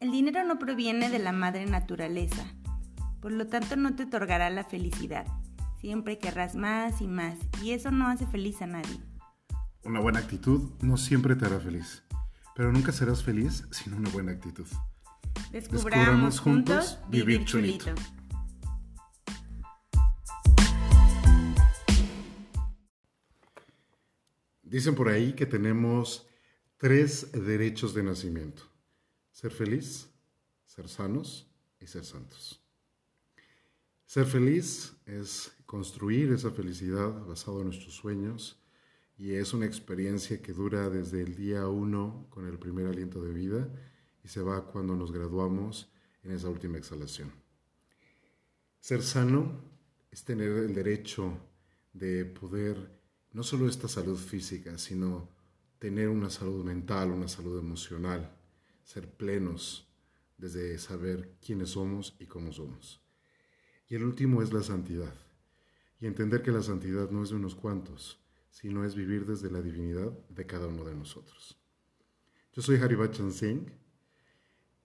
El dinero no proviene de la madre naturaleza, por lo tanto no te otorgará la felicidad. Siempre querrás más y más, y eso no hace feliz a nadie. Una buena actitud no siempre te hará feliz, pero nunca serás feliz sin una buena actitud. Descubramos, juntos vivir chulito. Dicen por ahí que tenemos tres derechos de nacimiento. Ser feliz, ser sanos y ser santos. Ser feliz es construir esa felicidad basado en nuestros sueños y es una experiencia que dura desde el día uno con el primer aliento de vida y se va cuando nos graduamos en esa última exhalación. Ser sano es tener el derecho de poder no solo esta salud física, sino tener una salud mental, una salud emocional, ser plenos desde saber quiénes somos y cómo somos. Y el último es la santidad. Y entender que la santidad no es de unos cuantos, sino es vivir desde la divinidad de cada uno de nosotros. Yo soy Haribachan Singh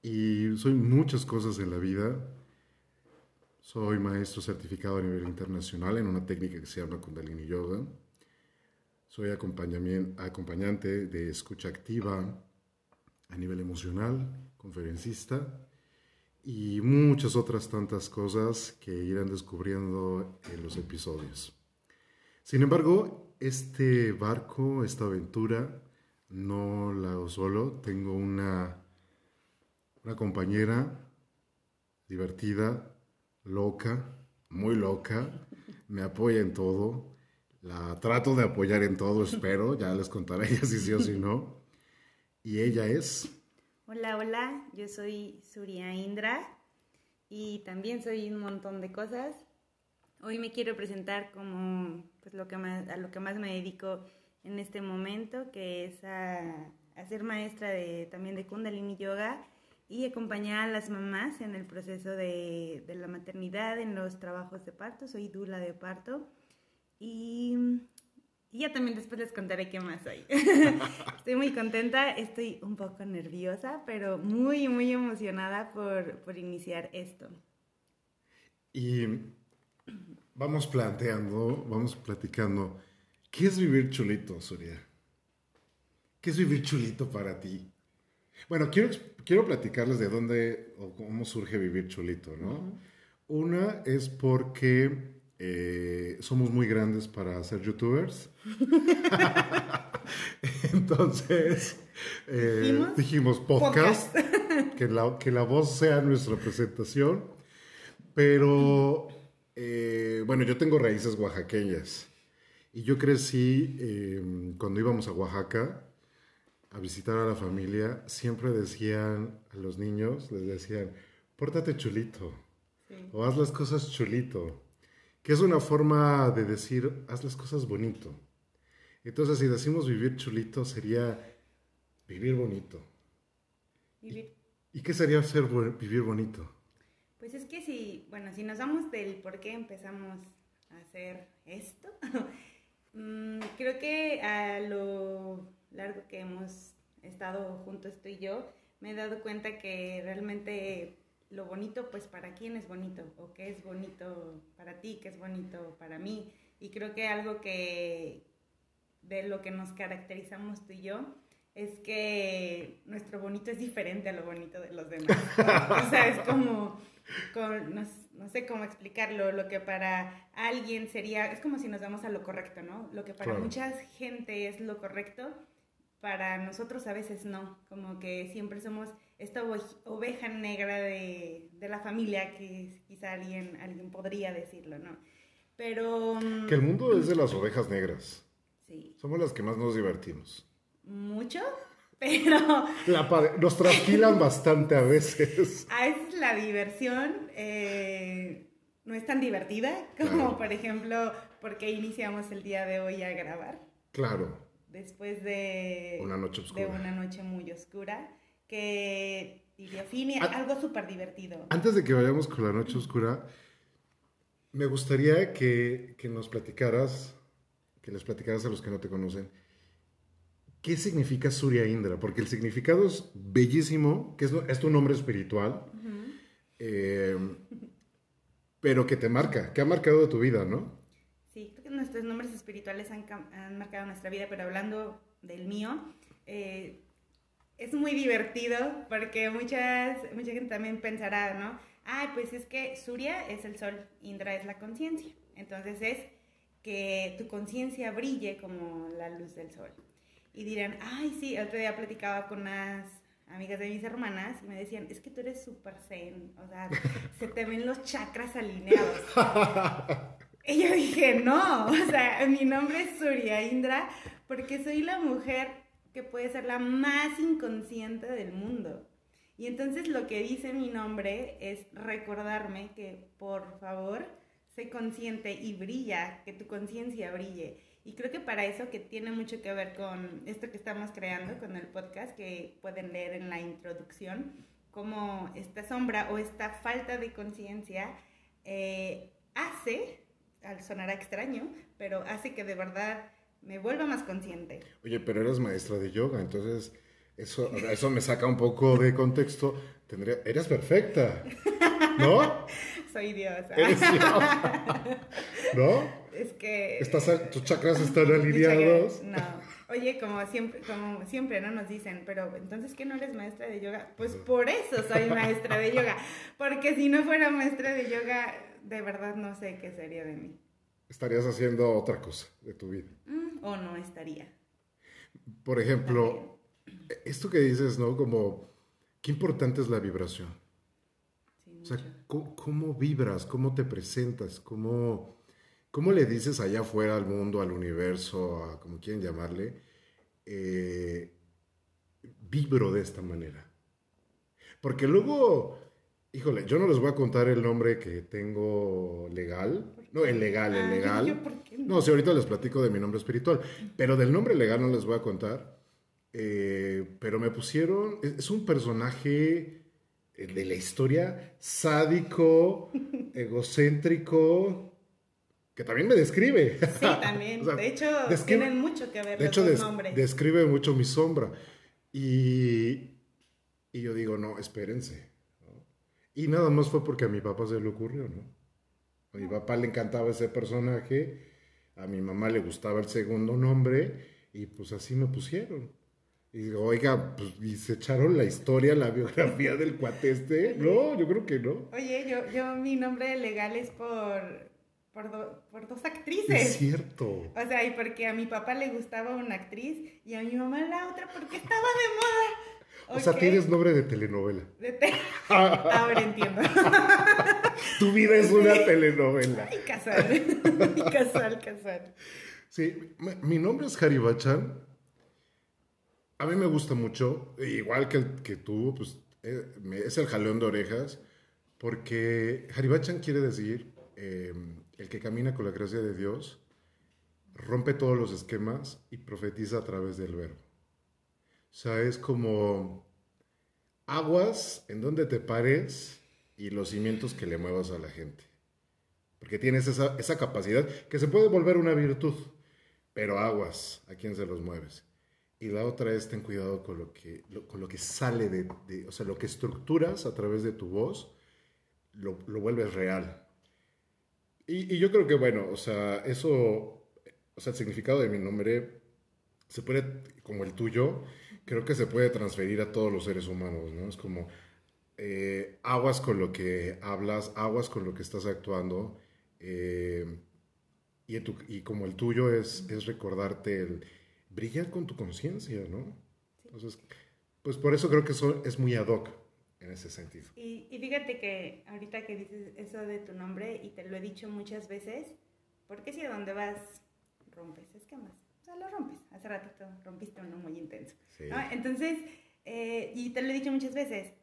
y soy muchas cosas en la vida. Soy maestro certificado a nivel internacional en una técnica que se llama Kundalini Yoga soy acompañante de escucha activa a nivel emocional, conferencista y muchas otras tantas cosas que irán descubriendo en los episodios. Sin embargo, este barco, esta aventura, no la hago solo. Tengo una, una compañera divertida, loca, muy loca, me apoya en todo, la trato de apoyar en todo, espero. Ya les contaré ella si sí o si no. Y ella es. Hola, hola. Yo soy Surya Indra y también soy un montón de cosas. Hoy me quiero presentar como pues, lo que más, a lo que más me dedico en este momento, que es a, ser maestra de, también de Kundalini Yoga y acompañar a las mamás en el proceso de, de la maternidad, en los trabajos de parto. Soy dula de parto. Y, ya también después les contaré qué más hay. estoy muy contenta, estoy un poco nerviosa, pero muy, muy emocionada por, por iniciar esto. Y vamos planteando, vamos platicando, ¿qué es vivir chulito, Surya? ¿Qué es vivir chulito para ti? Bueno, quiero, quiero platicarles de dónde o cómo surge vivir chulito, ¿no? Una es porque eh, somos muy grandes para ser youtubers. Entonces, eh, dijimos, podcast, que, la, que la voz sea nuestra presentación. Pero, eh, bueno, yo tengo raíces oaxaqueñas. Y yo crecí em, cuando íbamos a Oaxaca a visitar a la familia, siempre decían a los niños, les decían, pórtate chulito, o haz las cosas chulito que es una forma de decir, haz las cosas bonito. Entonces, si decimos vivir chulito, sería vivir bonito. ¿Y, qué sería ser vivir bonito? Pues es que si, bueno, si nos damos del por qué empezamos a hacer esto, mm, creo que a lo largo que hemos estado juntos tú y yo, me he dado cuenta que realmente lo bonito, pues para quién es bonito, o qué es bonito para ti, qué es bonito para mí. Y creo que algo que de lo que nos caracterizamos tú y yo es que nuestro bonito es diferente a lo bonito de los demás. o sea, es como, no, sé cómo explicarlo, lo que para alguien sería, es como si nos vamos a lo correcto, ¿no? Lo que para mucha gente es lo correcto, para nosotros a veces no, como que siempre somos esta oveja negra de, la familia, que quizá alguien, alguien podría decirlo, ¿no? Pero... Que el mundo es de las ovejas negras. Sí. Somos las que más nos divertimos. Mucho, pero... nos tranquilan bastante a veces. A veces la diversión eh, no es tan divertida como, por ejemplo, porque iniciamos el día de hoy a grabar. Claro. Después de una noche oscura. De una noche muy oscura que define algo súper divertido. Antes de que vayamos con la noche oscura, me gustaría que, que, nos platicaras, que les platicaras a los que no te conocen, ¿qué significa Surya Indra? Porque el significado es bellísimo, que es, es tu nombre espiritual, eh, pero que te marca, que ha marcado de tu vida, ¿no? Sí, creo que nuestros nombres espirituales han, han marcado nuestra vida, pero hablando del mío, eh, es muy divertido porque muchas, mucha gente también pensará, ¿no? Ay, pues es que Surya es el sol, Indra es la conciencia. Entonces es que tu conciencia brille como la luz del sol. Y dirán, ay, sí, el otro día platicaba con unas amigas de mis hermanas y me decían, es que tú eres súper zen, o sea, se te ven los chakras alineados. y yo dije, no, o sea, mi nombre es Surya Indra porque soy la mujer que puede ser la más inconsciente del mundo. Y entonces lo que dice mi nombre es recordarme que, por favor, sé consciente y brilla, que tu conciencia brille. Y creo que para eso que tiene mucho que ver con esto que estamos creando, con el podcast, que pueden leer en la introducción, como esta sombra o esta falta de conciencia eh, hace, al sonar extraño, pero hace que de verdad me vuelva más consciente. Oye, pero eres maestra de yoga, entonces eso, eso me saca un poco de contexto. Tendría, eres perfecta, ¿no? Soy diosa. Eres diosa. ¿No? Es que... Estás, tus chakras están alineados. No. Oye, como siempre, como siempre no nos dicen, pero entonces ¿qué no eres maestra de yoga? Pues por eso soy maestra de yoga, porque si no fuera maestra de yoga, de verdad no sé qué sería de mí. Estarías haciendo otra cosa de tu vida. Mm, o no estaría. Por ejemplo, esto que dices, ¿no? Como, qué importante es la vibración. Sí, O sea, mucho. ¿cómo, cómo vibras? ¿Cómo te presentas? ¿Cómo, ¿Cómo le dices allá afuera al mundo, al universo, a como quieren llamarle? eh, vibro de esta manera. Porque luego, híjole, yo no les voy a contar el nombre que tengo legal. No, el legal, el Ah, legal. yo, ¿por qué no? No, si ahorita les platico de mi nombre espiritual, pero del nombre legal no les voy a contar. Eh, pero me pusieron, es, es un personaje eh, de la historia sádico, egocéntrico, que también me describe. Sí, también. O sea, de hecho, describe- tienen mucho que ver de los hecho, des- describe mucho mi sombra. Y, y yo digo, no, espérense. ¿no? Y nada más fue porque a mi papá se le ocurrió, ¿no? A mi papá le encantaba ese personaje, a mi mamá le gustaba el segundo nombre, y pues así me pusieron. Y digo, oiga, pues, y se echaron la historia, la biografía del cuate este. No, yo creo que no. Oye, yo, yo mi nombre legal es por, por, do- por dos Es actrices. cierto. O sea, y porque a mi papá le gustaba una actriz y a mi mamá la otra porque estaba de moda. O sea, tienes nombre de telenovela. De te- Ahora entiendo. Tu vida es una telenovela. Ay, casual. Ay, casual, casual. Sí, mi, nombre es Haribachan. A mí me gusta mucho, igual que, el, que tú, pues eh, me- es el jalón de orejas, porque Haribachan quiere decir eh, el que camina con la gracia de Dios, rompe todos los esquemas y profetiza a través del verbo. Sea, es como aguas en donde te pares y los cimientos que le muevas a la gente. Porque tienes esa, esa capacidad que se puede volver una virtud, pero aguas a quien se los mueves. Y la otra es ten cuidado con lo que, lo- con lo que sale de, de- o sea, lo que estructuras a través de tu voz, lo, lo vuelves real. Y, y yo creo que, bueno, o sea, eso, o sea, el significado de mi nombre se puede, como el tuyo, creo que se puede transferir a todos los seres humanos, ¿no? Es como eh, aguas con lo que hablas, aguas con lo que estás actuando. eh, y, en tu- y como el tuyo es, es recordarte el brillar con tu conciencia, ¿no? Entonces, pues por eso creo que eso es muy ad hoc en ese sentido. Y, y fíjate que ahorita que dices eso de tu nombre, y te lo he dicho muchas veces, porque si a donde vas rompes esquemas? O sea, lo rompes. Hace ratito rompiste uno muy intenso. Sí. ¿no? Entonces, eh, y te lo he dicho muchas veces,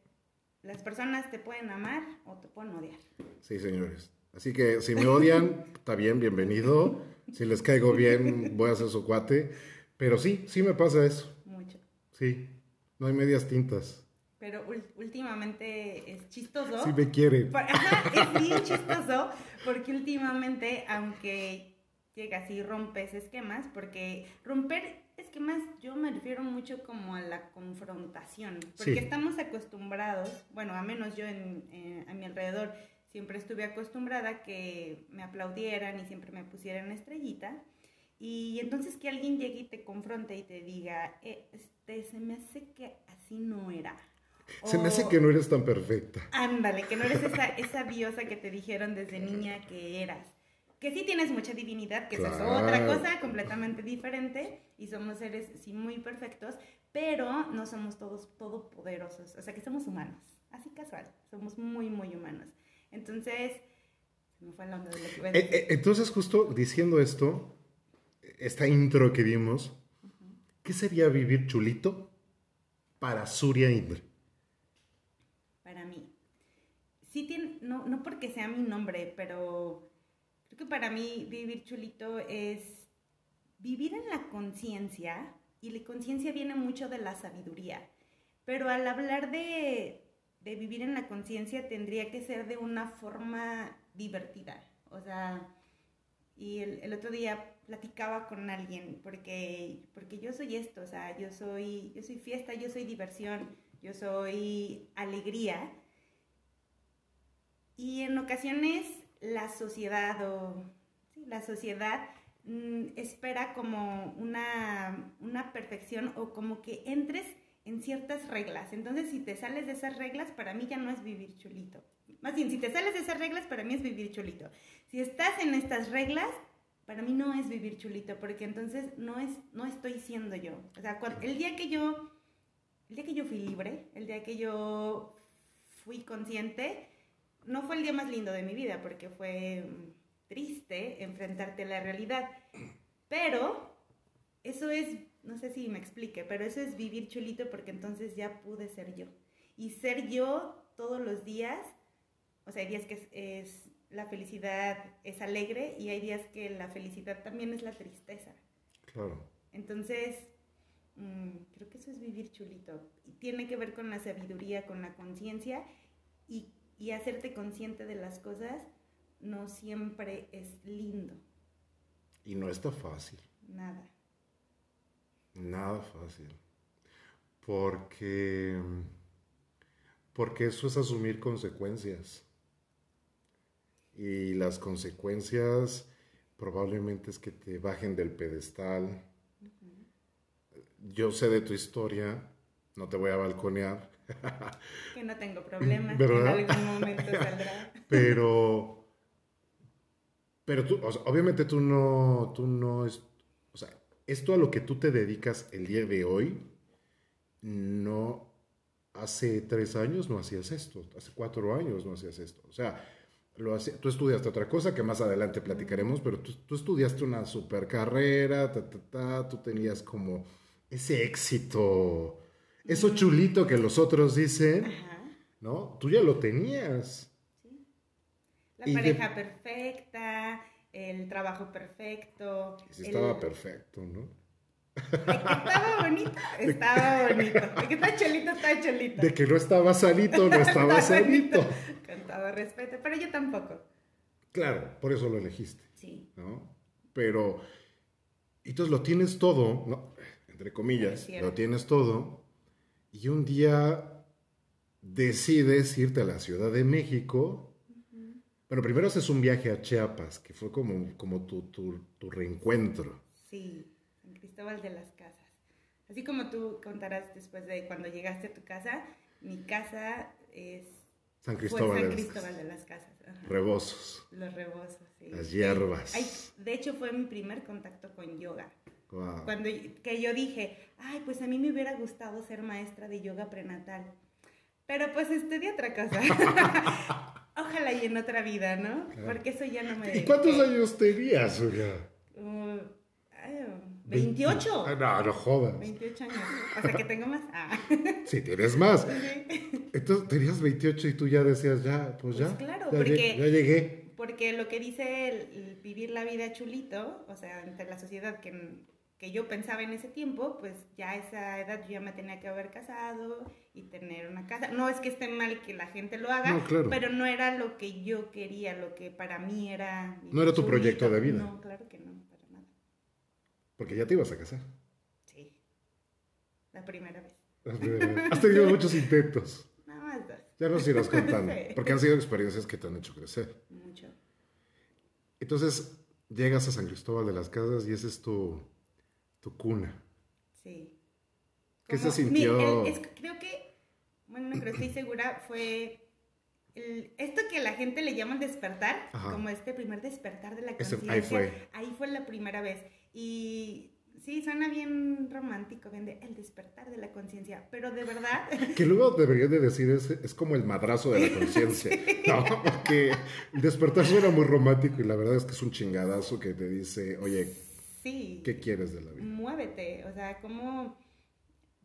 las personas te pueden amar o te pueden odiar. Sí, señores. Así que si me odian, está bien, bienvenido. Si les caigo bien, voy a ser su cuate. Pero sí, sí me pasa eso. Mucho. Sí, no hay medias tintas. Pero últimamente es chistoso. Sí me quiere. Ajá, es bien chistoso porque últimamente, aunque llegas y rompes esquemas, porque romper Es que más yo me refiero mucho como a la confrontación, porque estamos acostumbrados, bueno, a menos yo en, eh, a mi alrededor, siempre estuve acostumbrada a que me aplaudieran y siempre me pusieran estrellita. Y entonces que alguien llegue y te confronte y te diga, eh, este, se me hace que así no era. Se me hace que no eres tan perfecta. Ándale, que no eres esa, esa diosa que te dijeron desde niña que eras. Que sí tienes mucha divinidad, que es otra cosa completamente diferente y somos seres sí muy perfectos, pero no somos todos todopoderosos, o sea que somos humanos, así casual, somos muy, muy humanos. Entonces, se me fue la onda de lo que iba a eh, decir. Eh, entonces, justo diciendo esto, esta intro que vimos, ¿qué sería vivir chulito para Surya Indra? Para mí. Sí tiene, no, no porque sea mi nombre, pero creo que para mí vivir chulito es vivir en la conciencia, y la conciencia viene mucho de la sabiduría, pero al hablar de, de vivir en la conciencia tendría que ser de una forma divertida, o sea, y el, otro día platicaba con alguien, porque, porque yo soy esto, o sea, yo soy, yo soy fiesta, yo soy diversión, yo soy alegría. Y en ocasiones la sociedad o la sociedad mm, espera como una, una perfección o como que entres en ciertas reglas. Entonces, si te sales de esas reglas, para mí ya no es vivir chulito. Más bien, si te sales de esas reglas, para mí es vivir chulito. Si estás en estas reglas, para mí no es vivir chulito, porque entonces no, es, no estoy siendo yo. O sea, el día que yo, el día que yo fui libre, el día que yo fui consciente, no fue el día más lindo de mi vida, porque fue triste enfrentarte a la realidad. Pero eso es, no sé si me explique, pero eso es vivir chulito porque entonces ya pude ser yo. Y ser yo todos los días, o sea, hay días que es la felicidad es alegre y hay días que la felicidad también es la tristeza. Claro. Entonces, mm, creo que eso es vivir chulito. Y tiene que ver con la sabiduría, con la conciencia y, y hacerte consciente de las cosas no siempre es lindo. Y no está fácil. Nada. Nada fácil. Porque, porque eso es asumir consecuencias. Y las consecuencias probablemente es que te bajen del pedestal. Yo sé de tu historia, no te voy a balconear. que no tengo problema, en algún momento saldrá. pero, pero tú, obviamente tú no, tú no, es, o sea, esto a lo que tú te dedicas el día de hoy, no, hace tres años no hacías esto, hace cuatro años no hacías esto. O sea, lo tú estudiaste otra cosa que más adelante platicaremos, pero tú, estudiaste una super carrera, tú tenías como ese éxito, eso chulito que los otros dicen, ¿no? Tú ya lo tenías. Sí. La pareja perfecta, el trabajo perfecto. Sí, estaba perfecto, ¿no? estaba bonito, estaba bonito. De que está cholito, está cholito. De que no estaba sanito, no estaba sanito. Con todo respeto, pero yo tampoco. Claro, por eso lo elegiste. Sí. ¿No? Pero, entonces lo tienes todo, ¿no? Entre comillas, lo tienes todo, y un día decides irte a la Ciudad de México. Bueno, primero haces un viaje a Chiapas, que fue como, como tu, tu, tu reencuentro. Sí Cristóbal de las Casas. Así como tú contarás después de cuando llegaste a tu casa, mi casa es San Cristóbal, San Cristóbal de las Casas. Rebozos. Los rebozos, sí. Las hierbas. de hecho, fue mi primer contacto con yoga. Cuando que yo dije, ay, pues a mí me hubiera gustado ser maestra de yoga prenatal. Pero pues estudié otra cosa. Ojalá y en otra vida, ¿no? Porque eso ya no me... ¿Y cuántos años tenías, Olga? 28. Ah, no, no jodas. 28 años. O sea que tengo más. Ah. Sí, tienes más. Entonces tenías 28 y tú ya decías, ya, pues ya. Pues claro, ya porque. Ya llegué. Porque lo que dice el, vivir la vida chulito, o sea, entre la sociedad que, que yo pensaba en ese tiempo, pues ya a esa edad yo ya me tenía que haber casado y tener una casa. No es que esté mal que la gente lo haga, pero no era lo que yo quería, lo que para mí era. No era tu proyecto de vida. No, claro que no. Porque ya te ibas a casar. Sí, la primera vez. La primera vez. Has tenido muchos intentos. Nada más dos. Ya nos irás contando. Sí. Porque han sido experiencias que te han hecho crecer. Mucho. Entonces, llegas a San Cristóbal de las Casas y esa es tu, tu cuna. Sí. ¿Qué se Como- sintió? mi- el- es- creo que, bueno, no creo, estoy segura, fue el- esto que la gente le llama el despertar, Ajá. como este primer despertar de la conciencia. ahí fue. Ahí fue la primera vez. Y sí, suena bien romántico, bien de el despertar de la conciencia, pero de verdad, Que luego debería de decir es, es como el madrazo de la conciencia. No, porque el despertar suena muy romántico y la verdad es que es un chingadazo que te dice, oye, sí. ¿qué quieres de la vida? muévete, o sea, como...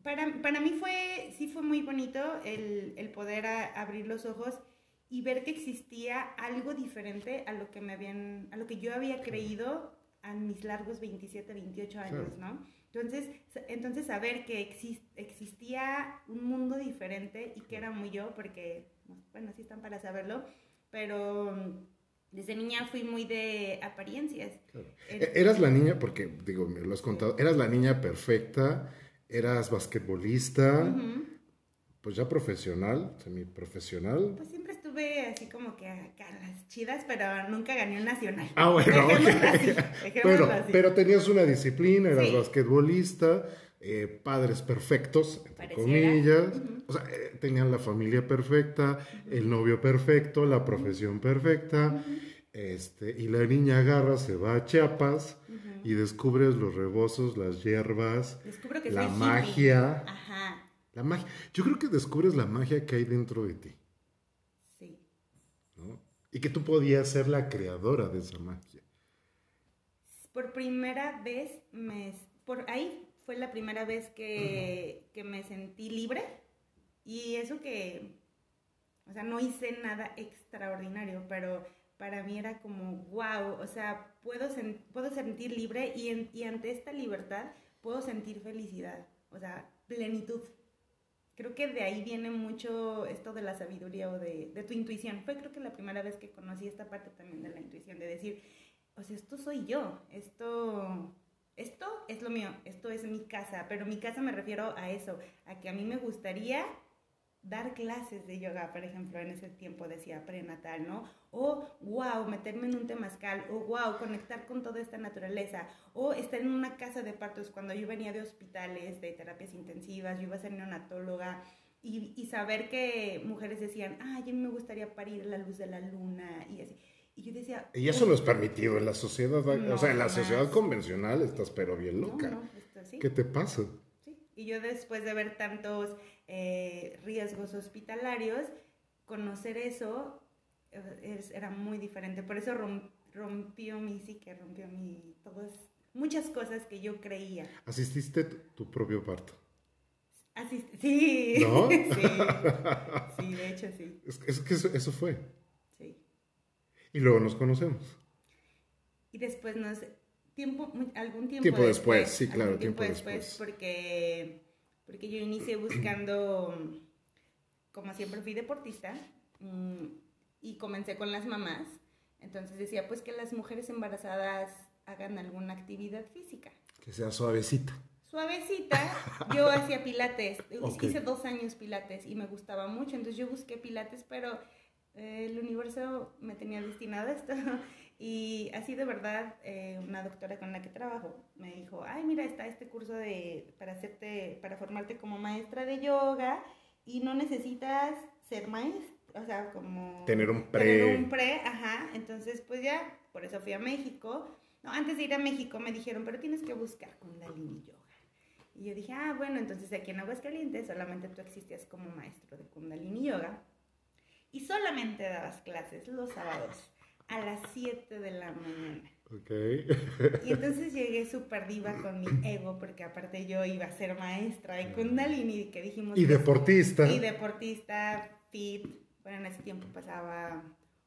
Para, para mí fue, sí fue muy bonito el, el poder a- abrir los ojos y ver que existía algo diferente a lo que me habían, a lo que yo había creído a mis largos 27, 28 años, Claro. ¿no? Entonces, entonces saber que exis- existía un mundo diferente y que era muy yo, porque, bueno, sí están para saberlo, pero desde niña fui muy de apariencias. Claro. El- E- Eras la niña, porque digo, me lo has contado, eras la niña perfecta, eras basquetbolista, pues ya profesional, semiprofesional. Pues siempre estuve así como que acá las chidas, pero nunca gané un nacional. Ah, bueno, Dejémoslo ok. así, dejémoslo Pero, así. pero tenías una disciplina, eras Sí. basquetbolista, eh, padres perfectos, entre Pareciera. comillas. O sea, eh, tenían la familia perfecta, el novio perfecto, la profesión perfecta. Este, y la niña agarra, se va a Chiapas y descubres los rebozos, las hierbas, que la magia. Ajá, La magia. Yo creo que descubres la magia que hay dentro de ti, sí. ¿no? Y que tú podías ser la creadora de esa magia. Por primera vez, me, por ahí fue la primera vez que, que me sentí libre. Y eso que, o sea, no hice nada extraordinario, pero para mí era como, wow, o sea, puedo, sen- puedo sentir libre y, en- y ante esta libertad puedo sentir felicidad, o sea, plenitud. Creo que de ahí viene mucho esto de la sabiduría o de, de tu intuición. Fue creo que la primera vez que conocí esta parte también de la intuición, de decir, o sea, esto soy yo, esto, esto es lo mío, esto es mi casa, pero mi casa me refiero a eso, a que a mí me gustaría dar clases de yoga, por ejemplo, en ese tiempo decía prenatal, ¿no? O, wow, meterme en un temazcal, o wow, conectar con toda esta naturaleza, o estar en una casa de partos cuando yo venía de hospitales, de terapias intensivas, yo iba a ser neonatóloga, y, y saber que mujeres decían, ay, a mí me gustaría parir la luz de la luna, y así. Y yo decía... Y eso no es permitido en la sociedad, No, o sea, en la sociedad convencional estás pero bien loca. no, esto sí. ¿Qué te pasa? Sí, Y yo después de ver tantos eh, riesgos hospitalarios, conocer eso eh, es- era muy diferente. Por eso rom- rompió mi psique, rompió mi... Todas, muchas cosas que yo creía. Asististe tu, tu propio parto. Sí. ¿No? sí. Sí, de hecho sí. Es, es que eso, eso fue. Sí. Y luego nos conocemos. Y después nos... Tiempo, algún tiempo, Tiempo después, sí, algún claro, tiempo después. Porque, porque yo inicié buscando, como siempre fui deportista, mm, y comencé con las mamás. Entonces decía, pues que las mujeres embarazadas hagan alguna actividad física. Que sea suavecita. Suavecita, yo hacía pilates, Ok. hice dos años pilates y me gustaba mucho, entonces yo busqué pilates, pero el universo me tenía destinado a esto. Y así de verdad, eh, una doctora con la que trabajo me dijo, ay, mira, está este curso de, para, hacerte, para formarte como maestra de yoga y no necesitas ser maestra, o sea, como... Tener un pre. Tener un pre, ajá. Entonces, pues ya, por eso fui a México. No, antes de ir a México me dijeron, pero tienes que buscar Kundalini Yoga. Y yo dije, ah, bueno, entonces aquí en Aguascalientes solamente tú existías como maestro de Kundalini Yoga. Y solamente dabas clases los sábados a las 7 de la mañana. Ok. Y entonces llegué súper diva con mi ego, porque aparte yo iba a ser maestra de Kundalini, que dijimos... Y deportista. y deportista, fit. Bueno, en ese tiempo pasaba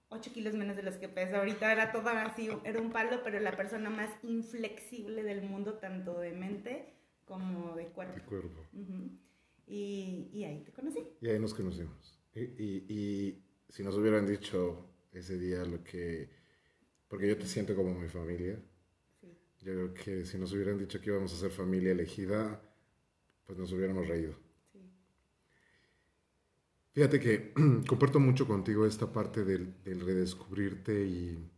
8 kilos menos de los que pesa. Ahorita era todo así, era un palo, pero la persona más inflexible del mundo, tanto de mente como de cuerpo. De cuerpo. Ujú. y, y ahí te conocí. Y ahí nos conocimos. Y, y- y si nos hubieran dicho ese día lo que... Porque yo te siento como mi familia. Sí. Yo creo que si nos hubieran dicho que íbamos a ser familia elegida, pues nos hubiéramos reído. Fíjate que comparto mucho contigo esta parte del, redescubrirte y,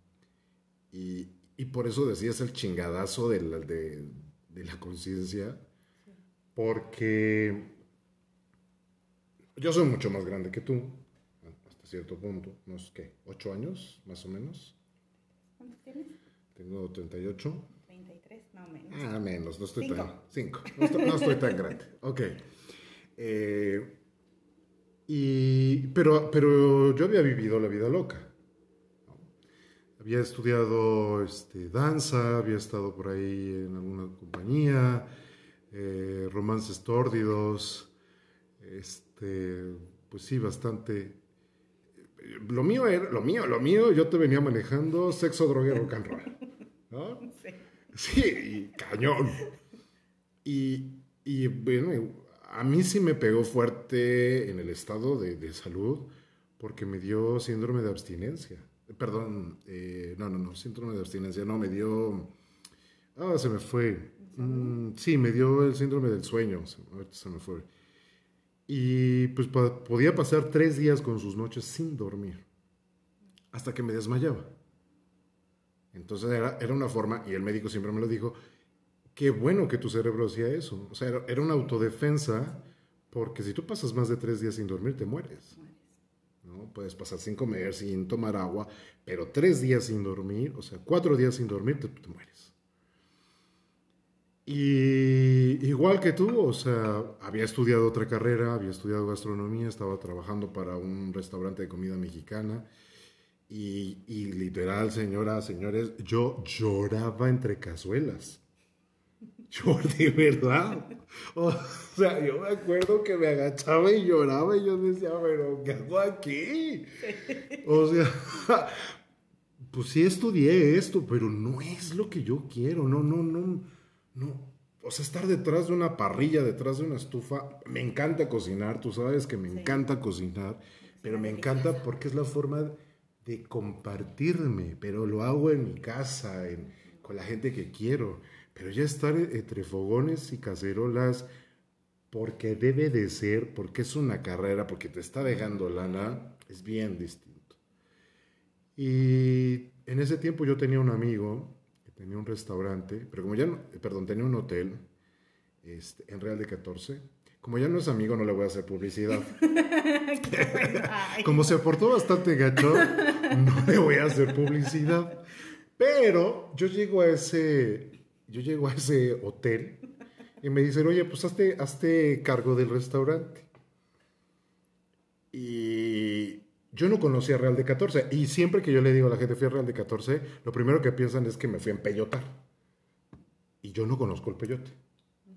y, por eso decías el chingadazo de la, de, la conciencia, porque yo soy mucho más grande que tú, hasta cierto punto, unos, ¿qué? ¿Ocho años, más o menos? ¿Cuántos tienes? Tengo 38. 33, no menos. Ah, menos, no estoy tan... Cinco. No estoy, no estoy tan grande. Ok. Eh, y, pero, pero yo había vivido la vida loca. Había estudiado este, danza, había estado por ahí en alguna compañía, eh, romances tórdidos, este, pues sí, bastante. Lo mío era, lo mío, lo mío, yo te venía manejando sexo, droga y rock and roll. ¿no? Sí. Sí, y cañón. Y, y bueno, a mí sí me pegó fuerte en el estado de, salud porque me dio síndrome de abstinencia. Perdón, eh, no, no, no, síndrome de abstinencia, no, me dio... Ah, se me fue. Mm, sí, me dio el síndrome del sueño, se, me fue. Y pues podía pasar tres días con sus noches sin dormir, hasta que me desmayaba. Entonces era, era una forma, y el médico siempre me lo dijo, qué bueno que tu cerebro hacía eso. O sea, era, una autodefensa, porque si tú pasas más de tres días sin dormir, te mueres. ¿no? Puedes pasar sin comer, sin tomar agua, pero tres días sin dormir, o sea, cuatro días sin dormir, te, te mueres. Y igual que tú, o sea, había estudiado otra carrera, había estudiado gastronomía, estaba trabajando para un restaurante de comida mexicana. Y, y literal, señoras, señores, yo lloraba entre cazuelas. Yo, de verdad. O sea, yo me acuerdo que me agachaba y lloraba y yo decía, pero ¿qué hago aquí? O sea, pues sí estudié esto, pero no es lo que yo quiero. No, no, no, no. O sea, estar detrás de una parrilla, detrás de una estufa. Me encanta cocinar, tú sabes que me encanta cocinar, pero me encanta porque es la forma de compartirme, pero lo hago en mi casa, con la gente que quiero. Pero ya estar entre fogones y cacerolas, porque debe de ser, porque es una carrera, porque te está dejando lana, es bien distinto. Y en ese tiempo yo tenía un amigo tenía un restaurante, pero como ya, no, perdón, tenía un hotel este, en Real de 14. Como ya no es amigo, no le voy a hacer publicidad. como se aportó bastante gacho, no le voy a hacer publicidad. Pero yo llego a ese, yo llego a ese hotel y me dicen, oye, pues hazte, hazte cargo del restaurante. Y yo no conocía Real de 14. Y siempre que yo le digo a la gente fui a Real de 14, lo primero que piensan es que me fui a empellotar. Y yo no conozco el peyote.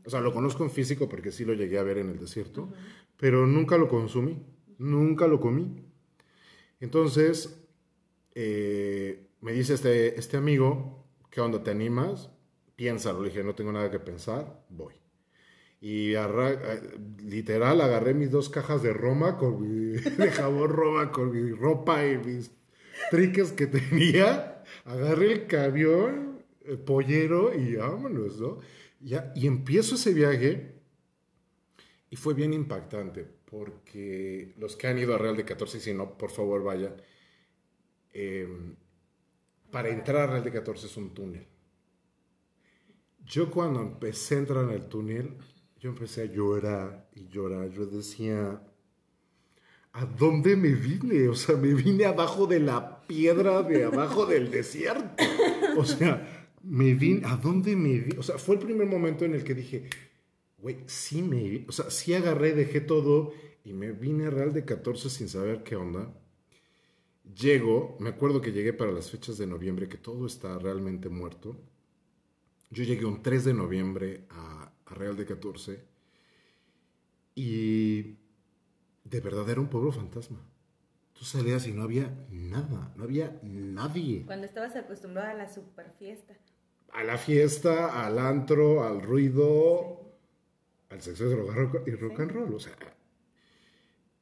O sea, lo conozco en físico porque sí lo llegué a ver en el desierto, pero nunca lo consumí, nunca lo comí. Entonces, eh, me dice este, este amigo, ¿qué onda? ¿Te animas? piénsalo. Le dije, no tengo nada que pensar, voy. Y eh, literal agarré mis dos cajas de Roma, con mi, de jabón Roma, con mi ropa y mis triques que tenía. Agarré el camión, el pollero y vámonos, ¿no? Ya, y empiezo ese viaje y fue bien impactante porque los que han ido a Real de 14, si no, por favor vayan. Em, para entrar a Real de 14 es un túnel yo cuando empecé a entrar en el túnel, yo empecé a llorar y llorar. Yo decía, ¿a dónde me vine? O sea, me vine abajo de la piedra de abajo del desierto. O sea, me vine, ¿a dónde me vine? O sea, fue el primer momento en el que dije, güey, sí me, o sea, sí agarré, dejé todo y me vine a Real de 14 sin saber qué onda. Llego, me acuerdo que llegué para las fechas de noviembre, que todo está realmente muerto yo llegué un 3 de noviembre a, Real de 14 y de verdad era un pueblo fantasma. Tú salías y no había nada, no había nadie. Cuando estabas acostumbrado a la super fiesta. A la fiesta, al antro, al ruido, al sexo de droga y rock and roll. O sea,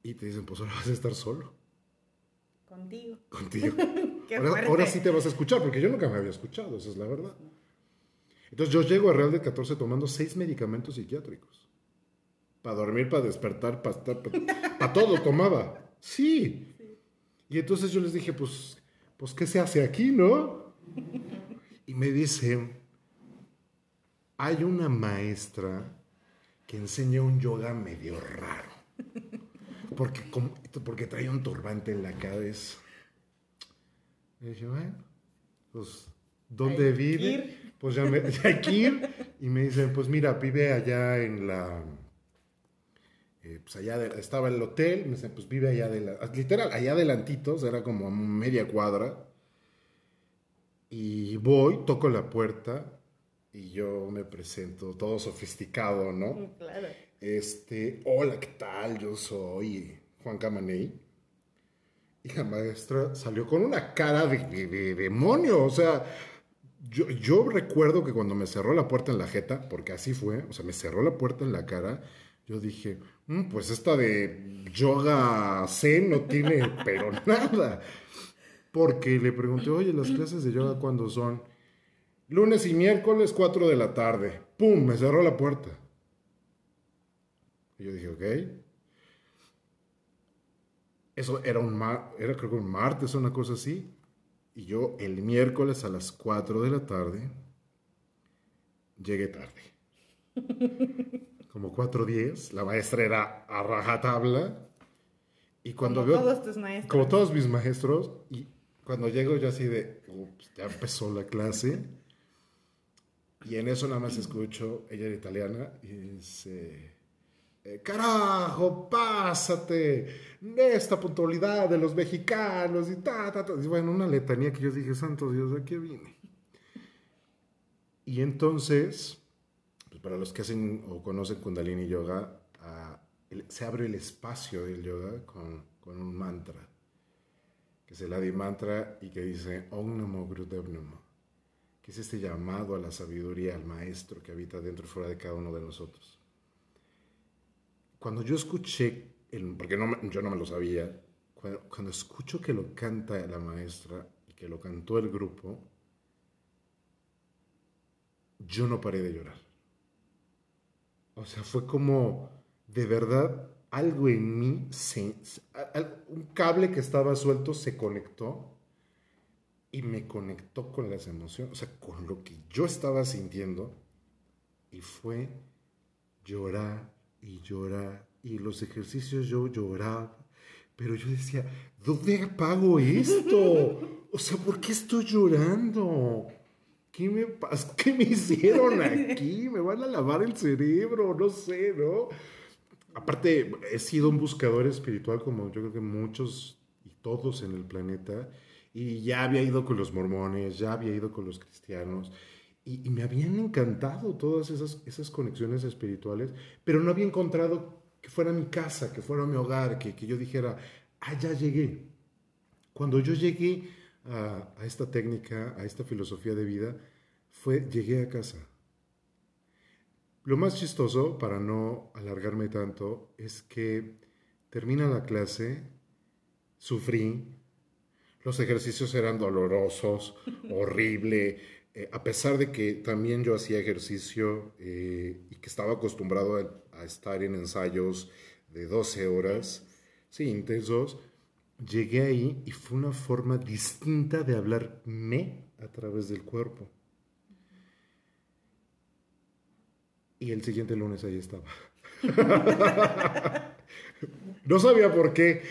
y te dicen, pues ahora vas a estar solo. Contigo. Contigo. ahora, ahora, sí te vas a escuchar, porque yo nunca me había escuchado, esa es la verdad. Entonces yo llego a Real de 14 tomando seis medicamentos psiquiátricos. para dormir, para despertar, para para todo tomaba. Sí. Y entonces yo les dije, pues, pues, ¿qué se hace aquí, no? Y me dicen, hay una maestra que enseña un yoga medio raro. Porque, porque trae un turbante en la cabeza. Y dije, bueno, pues, ¿dónde vive? Pues ya, me, hay que ir. Y me dicen, pues mira, vive allá en la... Eh, pues allá estaba el hotel, me dicen, pues vive allá de la... Literal, allá adelantitos, era como a media cuadra. Y voy, toco la puerta y yo me presento todo sofisticado, ¿no? Claro. Este, hola, ¿qué tal? Yo soy Juan Camaney. Y la maestra salió con una cara de, demonio, o sea, yo, yo, recuerdo que cuando me cerró la puerta en la jeta, porque así fue, o sea, me cerró la puerta en la cara, yo dije, mm, pues esta de yoga zen no tiene pero nada. Porque le pregunté, oye, las clases de yoga cuándo son? Lunes y miércoles, 4 de la tarde. ¡Pum! Me cerró la puerta. Y yo dije, ok. Eso era un, era creo que un martes o una cosa así. Y yo el miércoles a las 4 de la tarde llegué tarde. Como 4.10. La maestra era a rajatabla. Y cuando como todos tus maestros. Como todos mis maestros. Y cuando llego yo así de, ups, ya empezó la clase. Y en eso nada más escucho, ella era italiana, y dice, eh, carajo, pásate, esta puntualidad de los mexicanos y ta, ta, ta. Bueno, una letanía que yo dije, santo Dios, ¿a qué vine? Y entonces, pues para los que hacen o conocen Kundalini Yoga, ah, se abre el espacio del yoga con, un mantra que es el Adi Mantra y que dice Om Namo, que es este llamado a la sabiduría, al maestro que habita dentro y fuera de cada uno de nosotros. Cuando yo escuché, el, porque yo no me lo sabía, cuando, cuando escucho que lo canta la maestra y que lo cantó el grupo, yo no paré de llorar. O sea, fue como, de verdad, algo en mí, un cable que estaba suelto se conectó y me conectó con las emociones, o sea, con lo que yo estaba sintiendo y fue llorar y llorar y los ejercicios yo lloraba, pero yo decía, ¿dónde apago esto? O sea, ¿por qué estoy llorando? ¿Qué me, ¿Qué me hicieron aquí? ¿Me van a lavar el cerebro? No sé, ¿no? aparte, he sido un buscador espiritual como yo creo que muchos y todos en el planeta, y ya había ido con los mormones, ya había ido con los cristianos, y, me habían encantado todas esas, esas conexiones espirituales, pero no había encontrado que fuera mi casa, que fuera mi hogar, que, que yo dijera, ah, ya llegué. Cuando yo llegué a, a esta técnica, a esta filosofía de vida, fue, llegué a casa lo más chistoso, para no alargarme tanto, es que termina la clase, sufrí, los ejercicios eran dolorosos, horrible, eh, a pesar de que también yo hacía ejercicio eh, y que estaba acostumbrado a, a, estar en ensayos de 12 horas, sí, intensos, llegué ahí y fue una forma distinta de hablarme a través del cuerpo. Y el siguiente lunes ahí estaba. no sabía por qué,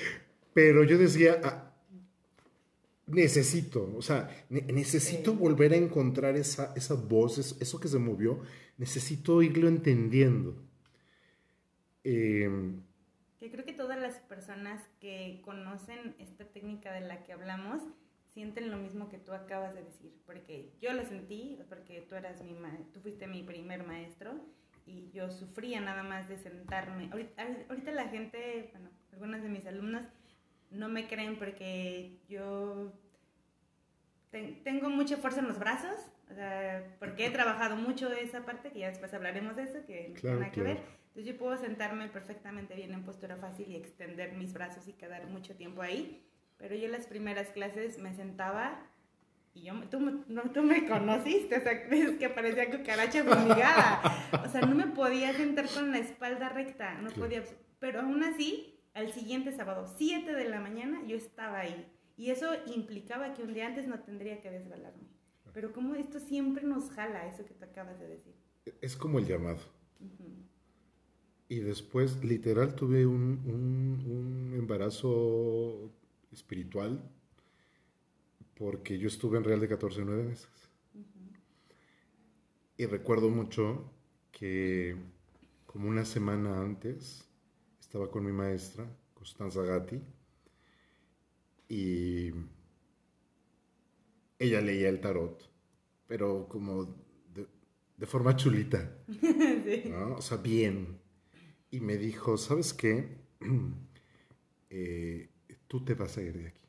pero yo decía, ah, necesito, o sea, necesito volver a encontrar esa, esa voz, eso que se movió, necesito irlo entendiendo. Em, que creo que todas las personas que conocen esta técnica de la que hablamos sienten lo mismo que tú acabas de decir, porque yo lo sentí, porque tú eras mi tú fuiste mi primer maestro y yo sufría nada más de sentarme. Ahorita, la gente, bueno, algunas de mis alumnas no me creen porque yo tengo mucha fuerza en los brazos, o sea, porque he trabajado mucho esa parte, que ya después hablaremos de eso, que tiene nada que ver. Entonces yo puedo sentarme perfectamente bien en postura fácil y extender mis brazos y quedar mucho tiempo ahí. Pero yo en las primeras clases me sentaba Y yo, tú, no, tú me conociste, o sea, es que parecía cucaracha fumigada. O sea, no me podía sentar con la espalda recta, no podía. Pero aún así, al siguiente sábado, 7 de la mañana, yo estaba ahí. Y eso implicaba que un día antes no tendría que desvelarme. Pero como esto siempre nos jala, eso que te acabas de decir. Es como el llamado. Y después, literal, tuve un, un embarazo espiritual porque yo estuve en Real de 14 nueve meses. Y recuerdo mucho que como una semana antes estaba con mi maestra, Costanza Gatti, ella leía el tarot, pero como de, forma chulita, ¿no? o sea, bien. Y me dijo, ¿sabes qué? Eh, tú te vas a ir de aquí.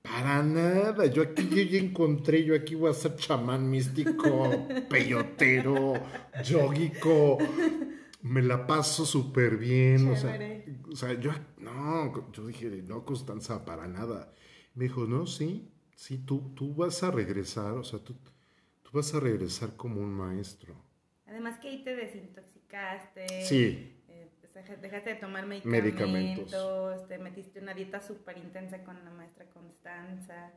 Para nada, yo aquí ya encontré, yo aquí voy a ser chamán místico, peyotero, yogico, me la paso súper bien, o sea, o sea, yo, no, yo dije, no, Constanza, para nada. Me dijo, no, sí, sí, tú, tú vas a regresar, o sea, tú, tú vas a regresar como un maestro. Además que ahí te desintoxicaste. Sí dejaste de tomar medicamentos, te metiste una dieta súper intensa con la maestra Constanza.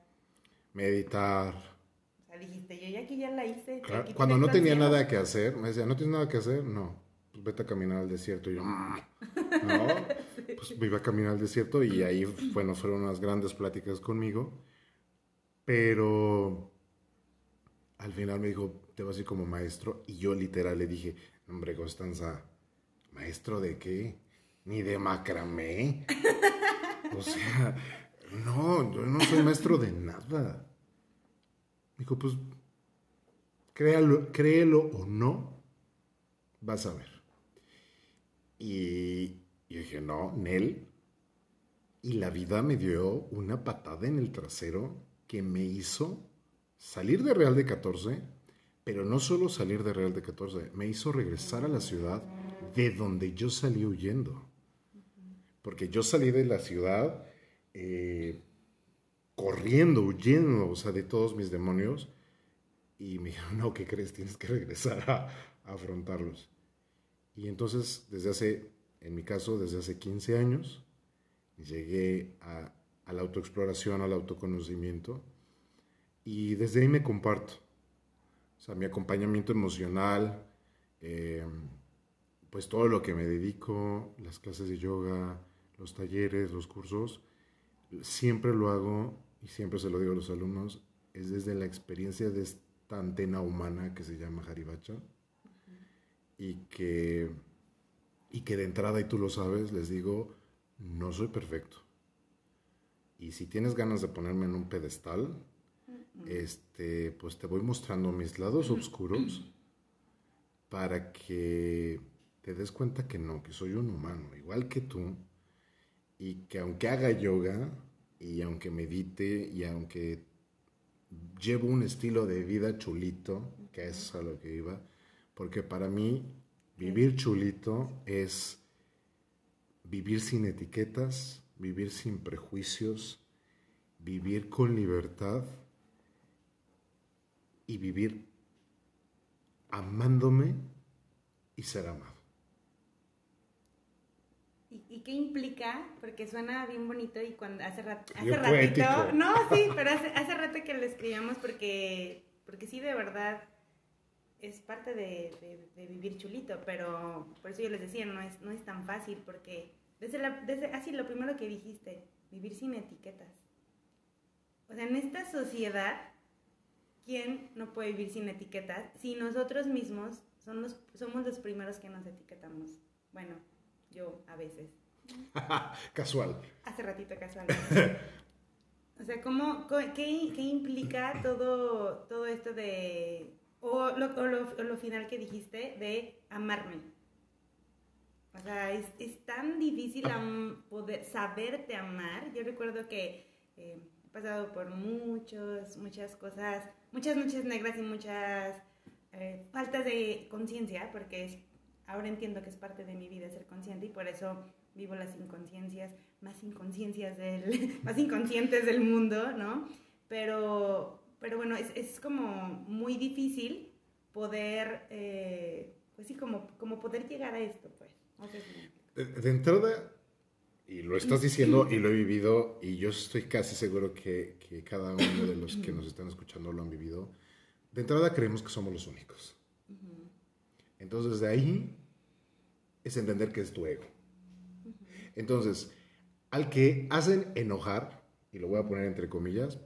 Meditar. O sea, dijiste, yo ya aquí ya la hice. Cuando no tenía nada que hacer, me decía, ¿no tienes nada que hacer? No, pues vete a caminar al desierto. Y yo, mm". no, pues me iba a caminar al desierto y ahí, bueno, fueron unas grandes pláticas conmigo. Pero al final me dijo, te vas a ir como maestro. Y yo literal le dije, hombre, Constanza, ¿Maestro de qué? Ni de macramé. O sea, no, yo no soy maestro de nada. Dijo, pues, créalo, créelo o no, vas a ver. Y yo dije, no, Nel. Y la vida me dio una patada en el trasero que me hizo salir de Real de 14, pero no solo salir de Real de 14, me hizo regresar a la ciudad de donde yo salí huyendo. Porque yo salí de la ciudad eh, corriendo, huyendo, o sea, de todos mis demonios. Y me dijeron, no, ¿qué crees? Tienes que regresar a, afrontarlos. Y entonces, desde hace, en mi caso, desde hace 15 años, llegué a, la autoexploración, al autoconocimiento. Y desde ahí me comparto. O sea, mi acompañamiento emocional, eh, pues todo lo que me dedico, las clases de yoga, los talleres, los cursos, siempre lo hago y siempre se lo digo a los alumnos, es desde la experiencia de esta antena humana que se llama Haribacha y, que, y que de entrada, y tú lo sabes, les digo, no soy perfecto. Y si tienes ganas de ponerme en un pedestal, este, pues te voy mostrando mis lados oscuros para que te des cuenta que no, que soy un humano, igual que tú, y que aunque haga yoga, y aunque medite, y aunque llevo un estilo de vida chulito, que es a lo que iba, porque para mí vivir chulito es vivir sin etiquetas, vivir sin prejuicios, vivir con libertad y vivir amándome y ser amado. ¿Y, qué implica? Porque suena bien bonito y cuando hace, rato, hace ratito... No, sí, pero hace, hace rato que lo escribíamos porque, porque sí, de verdad, es parte de, vivir chulito, pero por eso yo les decía, no es, no es tan fácil porque desde, la, desde así lo primero que dijiste, vivir sin etiquetas. O sea, en esta sociedad, ¿quién no puede vivir sin etiquetas si nosotros mismos somos somos los primeros que nos etiquetamos? Bueno, yo a veces. casual. Hace ratito casual. o sea, ¿cómo, qué, qué, implica todo, todo esto de... O lo, o lo, final que dijiste de amarme? O sea, es, es tan difícil poder saberte amar. Yo recuerdo que eh, he pasado por muchos, muchas cosas, muchas noches negras y muchas eh, faltas de conciencia, porque es ahora entiendo que es parte de mi vida ser consciente y por eso vivo las inconsciencias, más inconsciencias del, más inconscientes del mundo, ¿no? Pero, pero bueno, es, es como muy difícil poder, eh, pues sí, como, como poder llegar a esto, pues. de, de entrada, y lo estás diciendo y lo he vivido, y yo estoy casi seguro que, que, cada uno de los que nos están escuchando lo han vivido. De entrada creemos que somos los únicos. Entonces de ahí es entender que es tu ego. Entonces, al que hacen enojar, y lo voy a poner entre comillas,